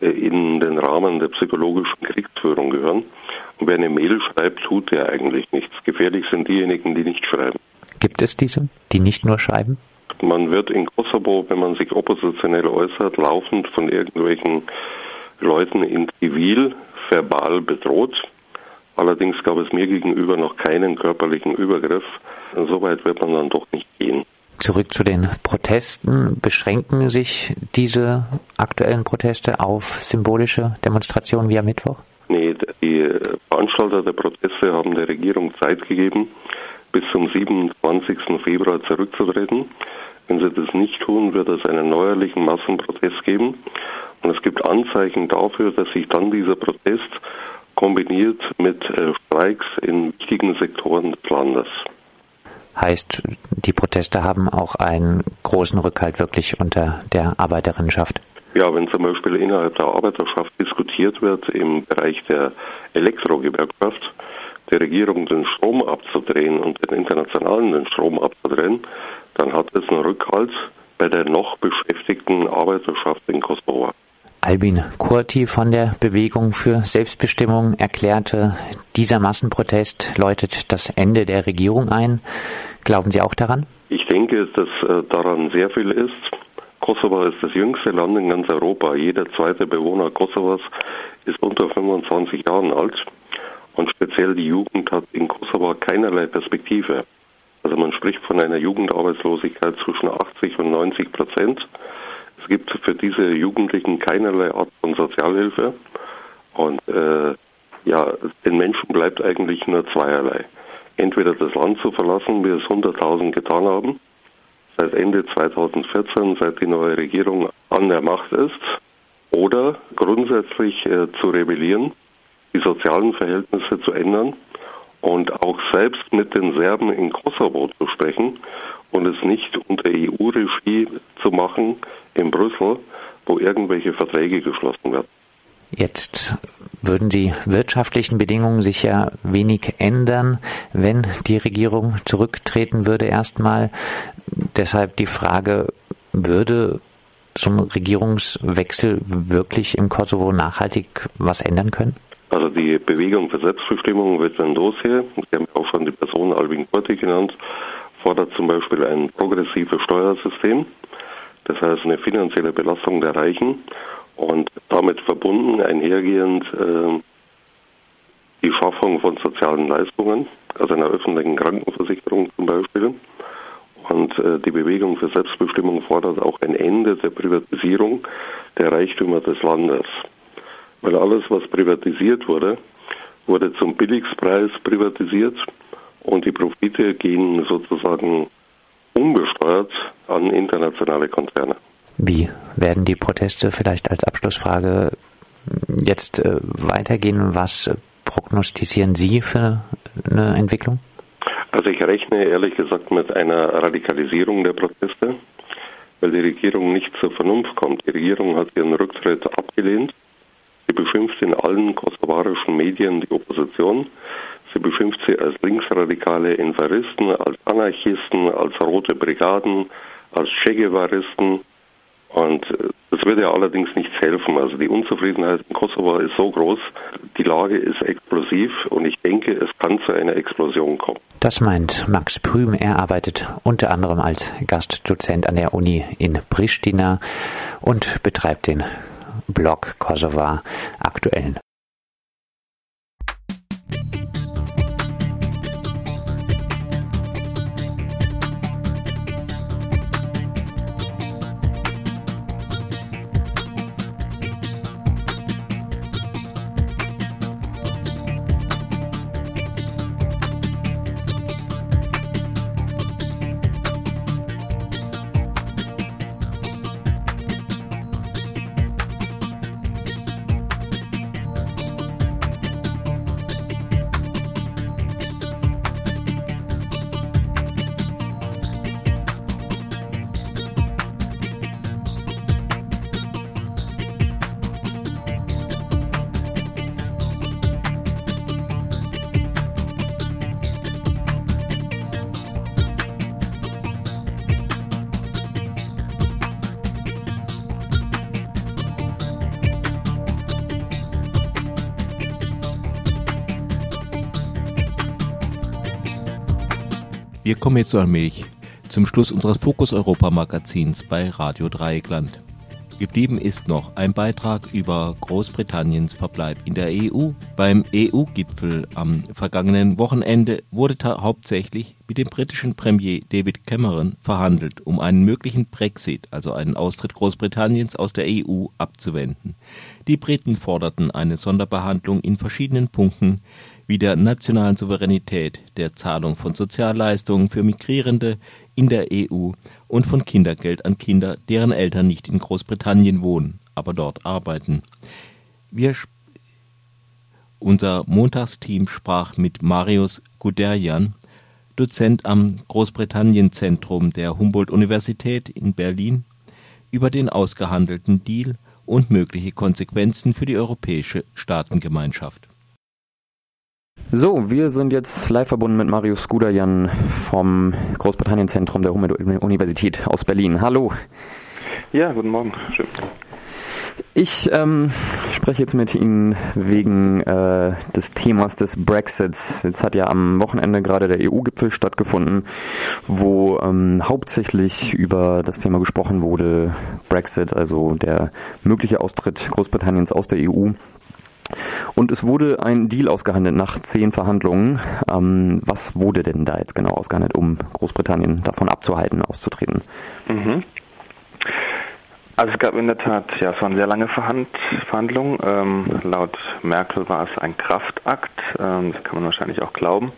äh, in den Rahmen der psychologischen Kriegsführung gehören. Und wer eine Mail schreibt, tut der eigentlich nichts. Gefährlich sind diejenigen, die nicht schreiben. Gibt es diese, die nicht nur schreiben? Man wird in Kosovo, wenn man sich oppositionell äußert, laufend von irgendwelchen Leuten in Zivil verbal bedroht. Allerdings gab es mir gegenüber noch keinen körperlichen Übergriff. Soweit wird man dann doch nicht gehen. Zurück zu den Protesten. Beschränken sich diese aktuellen Proteste auf symbolische Demonstrationen wie am Mittwoch? Nee, die Veranstalter der Proteste haben der Regierung Zeit gegeben, bis zum 27. Februar zurückzutreten. Wenn sie das nicht tun, wird es einen neuerlichen Massenprotest geben. Und es gibt Anzeichen dafür, dass sich dann dieser Protest kombiniert mit äh, Streiks in wichtigen Sektoren des Landes. Heißt, die Proteste haben auch einen großen Rückhalt wirklich unter der Arbeiterinnenschaft? Ja, wenn zum Beispiel innerhalb der Arbeiterschaft diskutiert wird im Bereich der Elektrogewerkschaft, der Regierung den Strom abzudrehen und den Internationalen den Strom abzudrehen, dann hat es einen Rückhalt bei der noch beschäftigten Arbeiterschaft in Kosovo. Albin Kurti von der Bewegung für Selbstbestimmung erklärte, dieser Massenprotest läutet das Ende der Regierung ein. Glauben Sie auch daran? Ich denke, dass äh, daran sehr viel ist. Kosovo ist das jüngste Land in ganz Europa. Jeder zweite Bewohner Kosovos ist unter 25 Jahren alt. Und speziell die Jugend hat in Kosovo keinerlei Perspektive. Also man spricht von einer Jugendarbeitslosigkeit zwischen 80 und 90 Prozent. Es gibt für diese Jugendlichen keinerlei Art von Sozialhilfe. Und äh, ja, den Menschen bleibt eigentlich nur zweierlei. Entweder das Land zu verlassen, wie es 100.000 getan haben, seit Ende 2014, seit die neue Regierung an der Macht ist, oder grundsätzlich äh, zu rebellieren, die sozialen Verhältnisse zu ändern und auch selbst mit den Serben in Kosovo zu sprechen und es nicht unter EU-Regie zu machen in Brüssel, wo irgendwelche Verträge geschlossen werden. Jetzt würden die wirtschaftlichen Bedingungen sich ja wenig ändern, wenn die Regierung zurücktreten würde erstmal. Deshalb die Frage, würde ein Regierungswechsel wirklich im Kosovo nachhaltig was ändern können? Also die Bewegung für Selbstbestimmung wird dann losher. Sie haben auch schon die Person Alvin Kurti genannt, fordert zum Beispiel ein progressives Steuersystem, das heißt eine finanzielle Belastung der Reichen und damit verbunden einhergehend äh, die Schaffung von sozialen Leistungen, also einer öffentlichen Krankenversicherung zum Beispiel. Und äh, die Bewegung für Selbstbestimmung fordert auch ein Ende der Privatisierung der Reichtümer des Landes. Weil alles, was privatisiert wurde, wurde zum Billigpreis privatisiert und die Profite gehen sozusagen unbesteuert an internationale Konzerne. Wie werden die Proteste vielleicht als Abschlussfrage jetzt äh, weitergehen? Was prognostizieren Sie für eine Entwicklung? Also ich rechne ehrlich gesagt mit einer Radikalisierung der Proteste, weil die Regierung nicht zur Vernunft kommt. Die Regierung hat ihren Rücktritt abgelehnt. Sie beschimpft in allen kosovarischen Medien die Opposition. Sie beschimpft sie als linksradikale Infaristen, als Anarchisten, als rote Brigaden, als Che. Und äh, das würde ja allerdings nichts helfen. Also die Unzufriedenheit in Kosovo ist so groß, die Lage ist explosiv und ich denke, es kann zu einer Explosion kommen. Das meint Max Prüm. Er arbeitet unter anderem als Gastdozent an der Uni in Pristina und betreibt den Blog Kosovar aktuellen. Wir kommen jetzt allmählich zum Schluss unseres Fokus Europa Magazins bei Radio Dreieckland. Geblieben ist noch ein Beitrag über Großbritanniens Verbleib in der EU. Beim EU-Gipfel am vergangenen Wochenende wurde hauptsächlich mit dem britischen Premier David Cameron verhandelt, um einen möglichen Brexit, also einen Austritt Großbritanniens aus der EU, abzuwenden. Die Briten forderten eine Sonderbehandlung in verschiedenen Punkten, wie der nationalen Souveränität, der Zahlung von Sozialleistungen für Migrierende in der EU und von Kindergeld an Kinder, deren Eltern nicht in Großbritannien wohnen, aber dort arbeiten. Wir unser Montagsteam sprach mit Marius Guderian, Dozent am Großbritannien-Zentrum der Humboldt-Universität in Berlin, über den ausgehandelten Deal und mögliche Konsequenzen für die europäische Staatengemeinschaft. So, wir sind jetzt live verbunden mit Marius Guderjan vom Großbritannien-Zentrum der Humboldt-Universität aus Berlin. Hallo. Ja, guten Morgen. Schön. Ich ähm, spreche jetzt mit Ihnen wegen äh, des Themas des Brexits. Jetzt hat ja am Wochenende gerade der EU-Gipfel stattgefunden, wo ähm, hauptsächlich über das Thema gesprochen wurde, Brexit, also der mögliche Austritt Großbritanniens aus der EU. Und es wurde ein Deal ausgehandelt nach zehn Verhandlungen. Ähm, was wurde denn da jetzt genau ausgehandelt, um Großbritannien davon abzuhalten, auszutreten? Mhm. Also es gab in der Tat, ja, es waren sehr lange Verhand Verhandlungen. Ähm, laut Merkel war es ein Kraftakt. Ähm, das kann man wahrscheinlich auch glauben.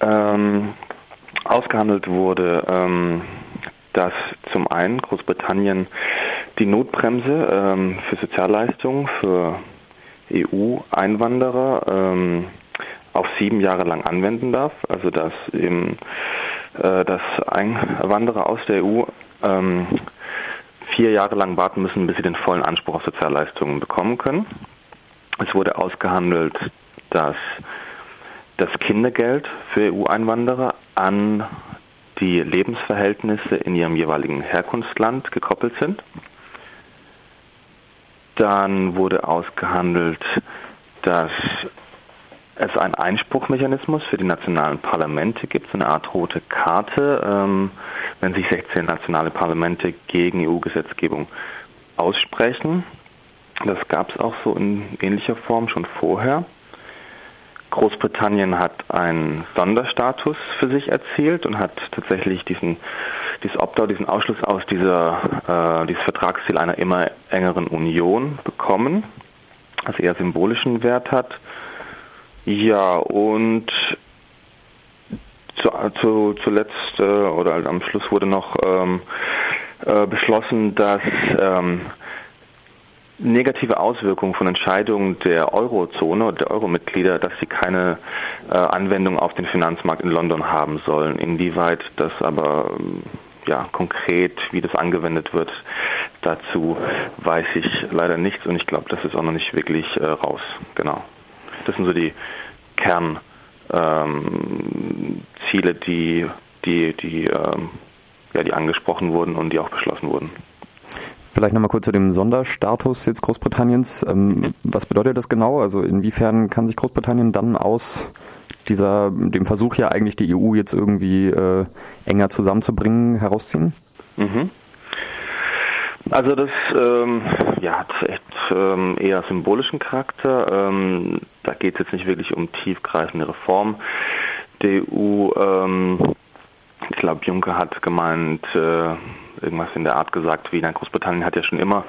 Ähm, ausgehandelt wurde, ähm, dass zum einen Großbritannien die Notbremse ähm, für Sozialleistungen für EU-Einwanderer ähm, auf sieben Jahre lang anwenden darf. Also dass eben äh, dass Einwanderer aus der EU ähm, vier Jahre lang warten müssen, bis sie den vollen Anspruch auf Sozialleistungen bekommen können. Es wurde ausgehandelt, dass das Kindergeld für EU-Einwanderer an die Lebensverhältnisse in ihrem jeweiligen Herkunftsland gekoppelt sind. Dann wurde ausgehandelt, dass es einen Einspruchmechanismus für die nationalen Parlamente gibt, so eine Art rote Karte, ähm, wenn sich 16 nationale Parlamente gegen EU-Gesetzgebung aussprechen. Das gab es auch so in ähnlicher Form schon vorher. Großbritannien hat einen Sonderstatus für sich erzielt und hat tatsächlich diesen, dieses Opt-out, diesen Ausschluss aus dieser, äh, dieses Vertragsziel einer immer engeren Union bekommen, was eher symbolischen Wert hat. Ja, und zu, zu, zuletzt äh, oder am Schluss wurde noch ähm, äh, beschlossen, dass ähm, negative Auswirkungen von Entscheidungen der Eurozone oder der Euromitglieder, dass sie keine äh, Anwendung auf den Finanzmarkt in London haben sollen. Inwieweit das aber ähm, ja, konkret, wie das angewendet wird, dazu weiß ich leider nichts und ich glaube, das ist auch noch nicht wirklich äh, raus. Genau. Das sind so die Kernziele, ähm, die, die, die, ähm, ja, die angesprochen wurden und die auch beschlossen wurden. Vielleicht nochmal kurz zu dem Sonderstatus jetzt Großbritanniens. Ähm, was bedeutet das genau? Also inwiefern kann sich Großbritannien dann aus dieser, dem Versuch ja eigentlich die EU jetzt irgendwie äh, enger zusammenzubringen, herausziehen? Mhm. Also das ähm, ja, hat echt ähm, eher symbolischen Charakter. Ähm, da geht es jetzt nicht wirklich um tiefgreifende Reform. Die EU, ähm, ich glaube, Juncker hat gemeint, äh, irgendwas in der Art gesagt, wie in Großbritannien hat ja schon immer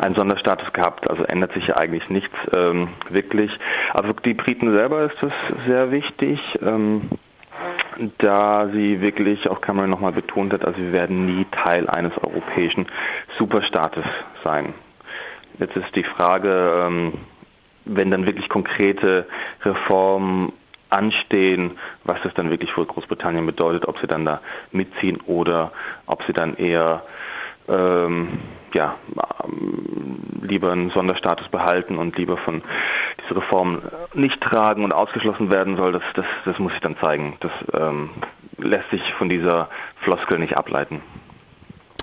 einen Sonderstatus gehabt, also ändert sich ja eigentlich nichts ähm, wirklich. Also die Briten selber ist das sehr wichtig. Ähm, da sie wirklich, auch Cameron nochmal betont hat, also wir werden nie Teil eines europäischen Superstaates sein. Jetzt ist die Frage, ähm, wenn dann wirklich konkrete Reformen anstehen, was das dann wirklich für Großbritannien bedeutet, ob sie dann da mitziehen oder ob sie dann eher ähm, ja, ähm, lieber einen Sonderstatus behalten und lieber von dieser Reform nicht tragen und ausgeschlossen werden soll, das, das, das muss sich dann zeigen. Das ähm, lässt sich von dieser Floskel nicht ableiten.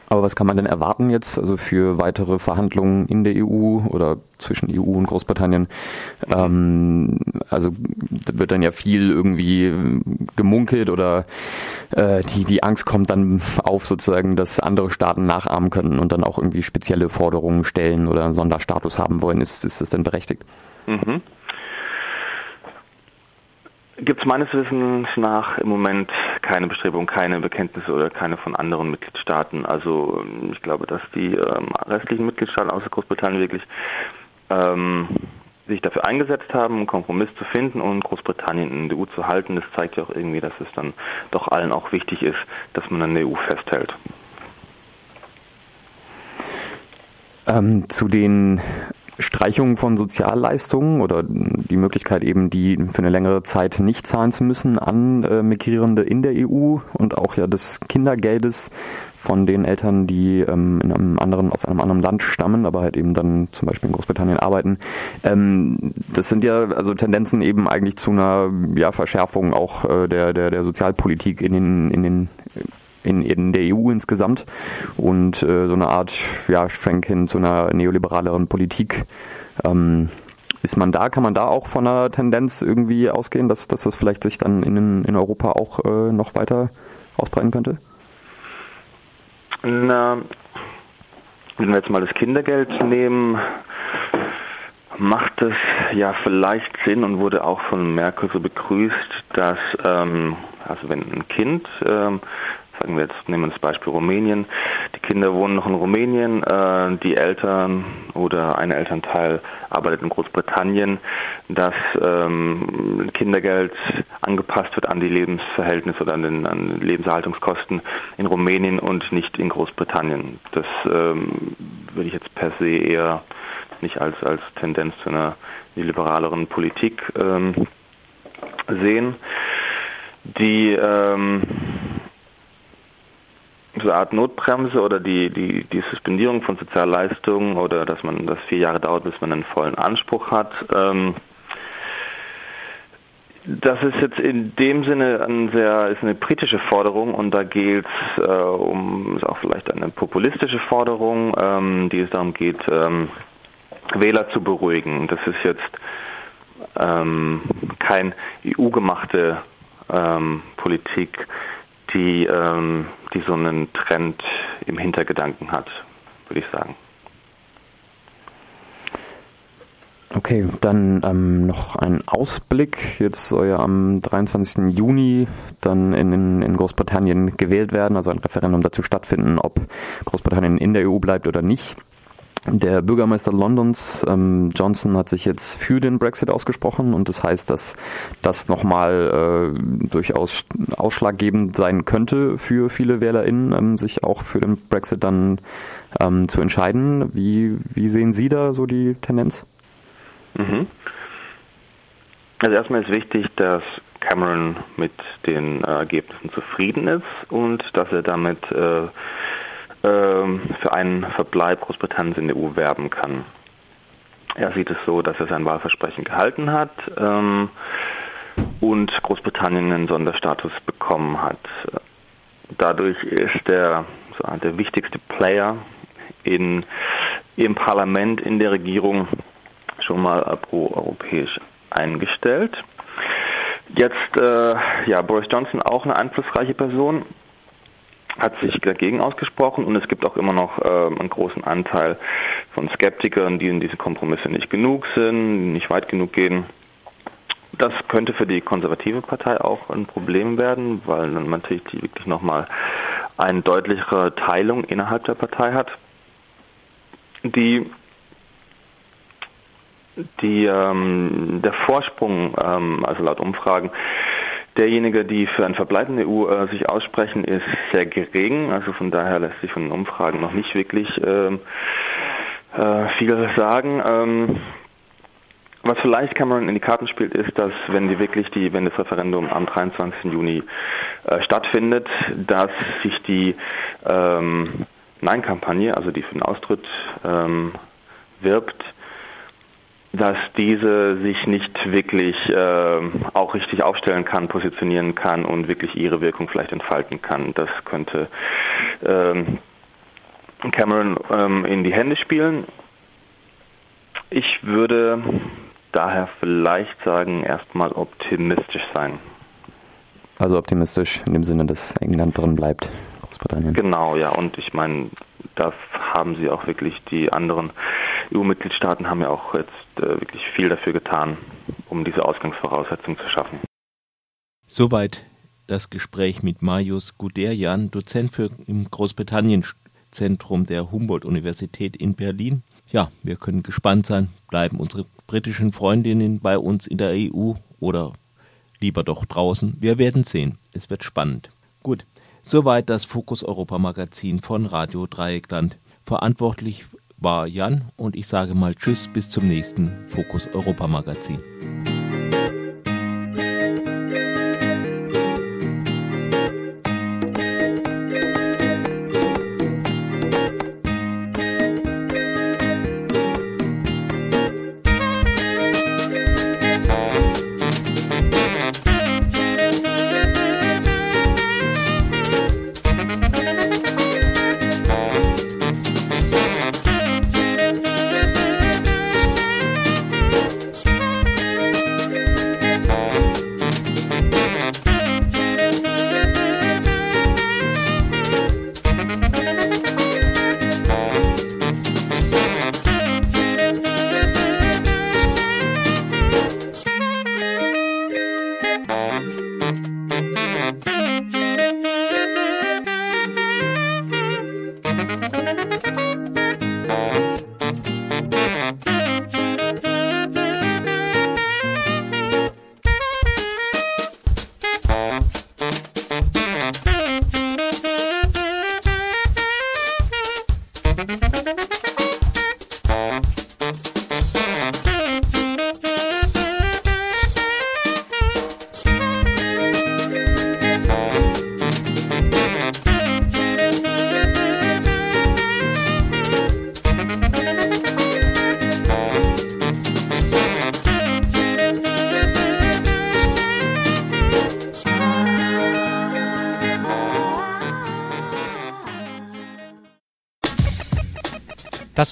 Aber was kann man denn erwarten jetzt, also für weitere Verhandlungen in der EU oder zwischen EU und Großbritannien? Ähm, also wird dann ja viel irgendwie gemunkelt oder äh, die, die Angst kommt dann auf sozusagen, dass andere Staaten nachahmen können und dann auch irgendwie spezielle Forderungen stellen oder einen Sonderstatus haben wollen. Ist, ist das denn berechtigt? Mhm gibt es meines Wissens nach im Moment keine Bestrebung, keine Bekenntnisse oder keine von anderen Mitgliedstaaten. Also ich glaube, dass die ähm, restlichen Mitgliedstaaten außer Großbritannien wirklich ähm, sich dafür eingesetzt haben, einen Kompromiss zu finden und Großbritannien in der EU zu halten. Das zeigt ja auch irgendwie, dass es dann doch allen auch wichtig ist, dass man an der EU festhält. Ähm, zu den Streichung von Sozialleistungen oder die Möglichkeit eben, die für eine längere Zeit nicht zahlen zu müssen an äh, Migrierende in der EU und auch ja des Kindergeldes von den Eltern, die ähm, in einem anderen, aus einem anderen Land stammen, aber halt eben dann zum Beispiel in Großbritannien arbeiten. Ähm, das sind ja also Tendenzen eben eigentlich zu einer ja, Verschärfung auch äh, der, der, der Sozialpolitik in den, in den in, in der EU insgesamt und äh, so eine Art ja, Schwenk hin zu einer neoliberaleren Politik. Ähm, ist man da, kann man da auch von einer Tendenz irgendwie ausgehen, dass, dass das vielleicht sich dann in, in Europa auch äh, noch weiter ausbreiten könnte? Na, wenn wir jetzt mal das Kindergeld nehmen, macht es ja vielleicht Sinn und wurde auch von Merkel so begrüßt, dass ähm, also wenn ein Kind ähm, sagen wir jetzt, nehmen wir das Beispiel Rumänien, die Kinder wohnen noch in Rumänien, äh, die Eltern oder ein Elternteil arbeitet in Großbritannien, dass ähm, Kindergeld angepasst wird an die Lebensverhältnisse oder an den an Lebenserhaltungskosten in Rumänien und nicht in Großbritannien. Das ähm, würde ich jetzt per se eher nicht als, als Tendenz zu einer liberaleren Politik ähm, sehen. Die ähm, eine Art Notbremse oder die, die, die Suspendierung von Sozialleistungen oder dass man das vier Jahre dauert, bis man einen vollen Anspruch hat. Ähm, Das ist jetzt in dem Sinne ein sehr, ist eine britische Forderung und da geht es äh, um, ist auch vielleicht eine populistische Forderung, ähm, die es darum geht, ähm, Wähler zu beruhigen. Das ist jetzt ähm, kein EU-gemachte ähm, Politik, die, ähm, die so einen Trend im Hintergedanken hat, würde ich sagen. Okay, dann ähm, noch ein Ausblick. Jetzt soll ja am 23. Juni dann in, in, in Großbritannien gewählt werden, also ein Referendum dazu stattfinden, ob Großbritannien in der EU bleibt oder nicht. Der Bürgermeister Londons, ähm, Johnson, hat sich jetzt für den Brexit ausgesprochen und das heißt, dass das nochmal äh, durchaus ausschlaggebend sein könnte für viele WählerInnen, ähm, sich auch für den Brexit dann ähm, zu entscheiden. Wie, wie sehen Sie da so die Tendenz? Mhm. Also erstmal ist wichtig, dass Cameron mit den äh, Ergebnissen zufrieden ist und dass er damit äh, für einen Verbleib Großbritanniens in der EU werben kann. Er sieht es so, dass er sein Wahlversprechen gehalten hat ähm, und Großbritannien einen Sonderstatus bekommen hat. Dadurch ist er so der wichtigste Player in, im Parlament, in der Regierung schon mal pro-europäisch eingestellt. Jetzt, äh, ja, Boris Johnson, auch eine einflussreiche Person, hat sich dagegen ausgesprochen und es gibt auch immer noch äh, einen großen Anteil von Skeptikern, die in diese Kompromisse nicht genug sind, nicht weit genug gehen. Das könnte für die konservative Partei auch ein Problem werden, weil man natürlich die wirklich nochmal eine deutlichere Teilung innerhalb der Partei hat. Die die, ähm, der Vorsprung, ähm, also laut Umfragen, derjenige, die für ein Verbleib in der EU äh, sich aussprechen, ist sehr gering. Also von daher lässt sich von den Umfragen noch nicht wirklich ähm, äh, viel sagen. Ähm, was vielleicht Cameron in die Karten spielt, ist, dass wenn die wirklich die, wenn das Referendum am 23. Juni äh, stattfindet, dass sich die ähm, Nein-Kampagne, also die für den Austritt ähm, wirbt, dass diese sich nicht wirklich äh, auch richtig aufstellen kann, positionieren kann und wirklich ihre Wirkung vielleicht entfalten kann. Das könnte ähm, Cameron ähm, in die Hände spielen. Ich würde daher vielleicht sagen, erstmal optimistisch sein. Also optimistisch in dem Sinne, dass England drin bleibt, Großbritannien. Genau, ja. Und ich meine, da haben sie auch wirklich die anderen EU-Mitgliedstaaten haben ja auch jetzt äh, wirklich viel dafür getan, um diese Ausgangsvoraussetzungen zu schaffen. Soweit das Gespräch mit Marius Guderian, Dozent für im Großbritannien-Zentrum der Humboldt-Universität in Berlin. Ja, wir können gespannt sein, bleiben unsere britischen Freundinnen bei uns in der EU oder lieber doch draußen. Wir werden sehen. Es wird spannend. Gut, soweit das Fokus Europa Magazin von Radio Dreieckland. Verantwortlich war Jan und ich sage mal Tschüss bis zum nächsten Fokus Europa Magazin.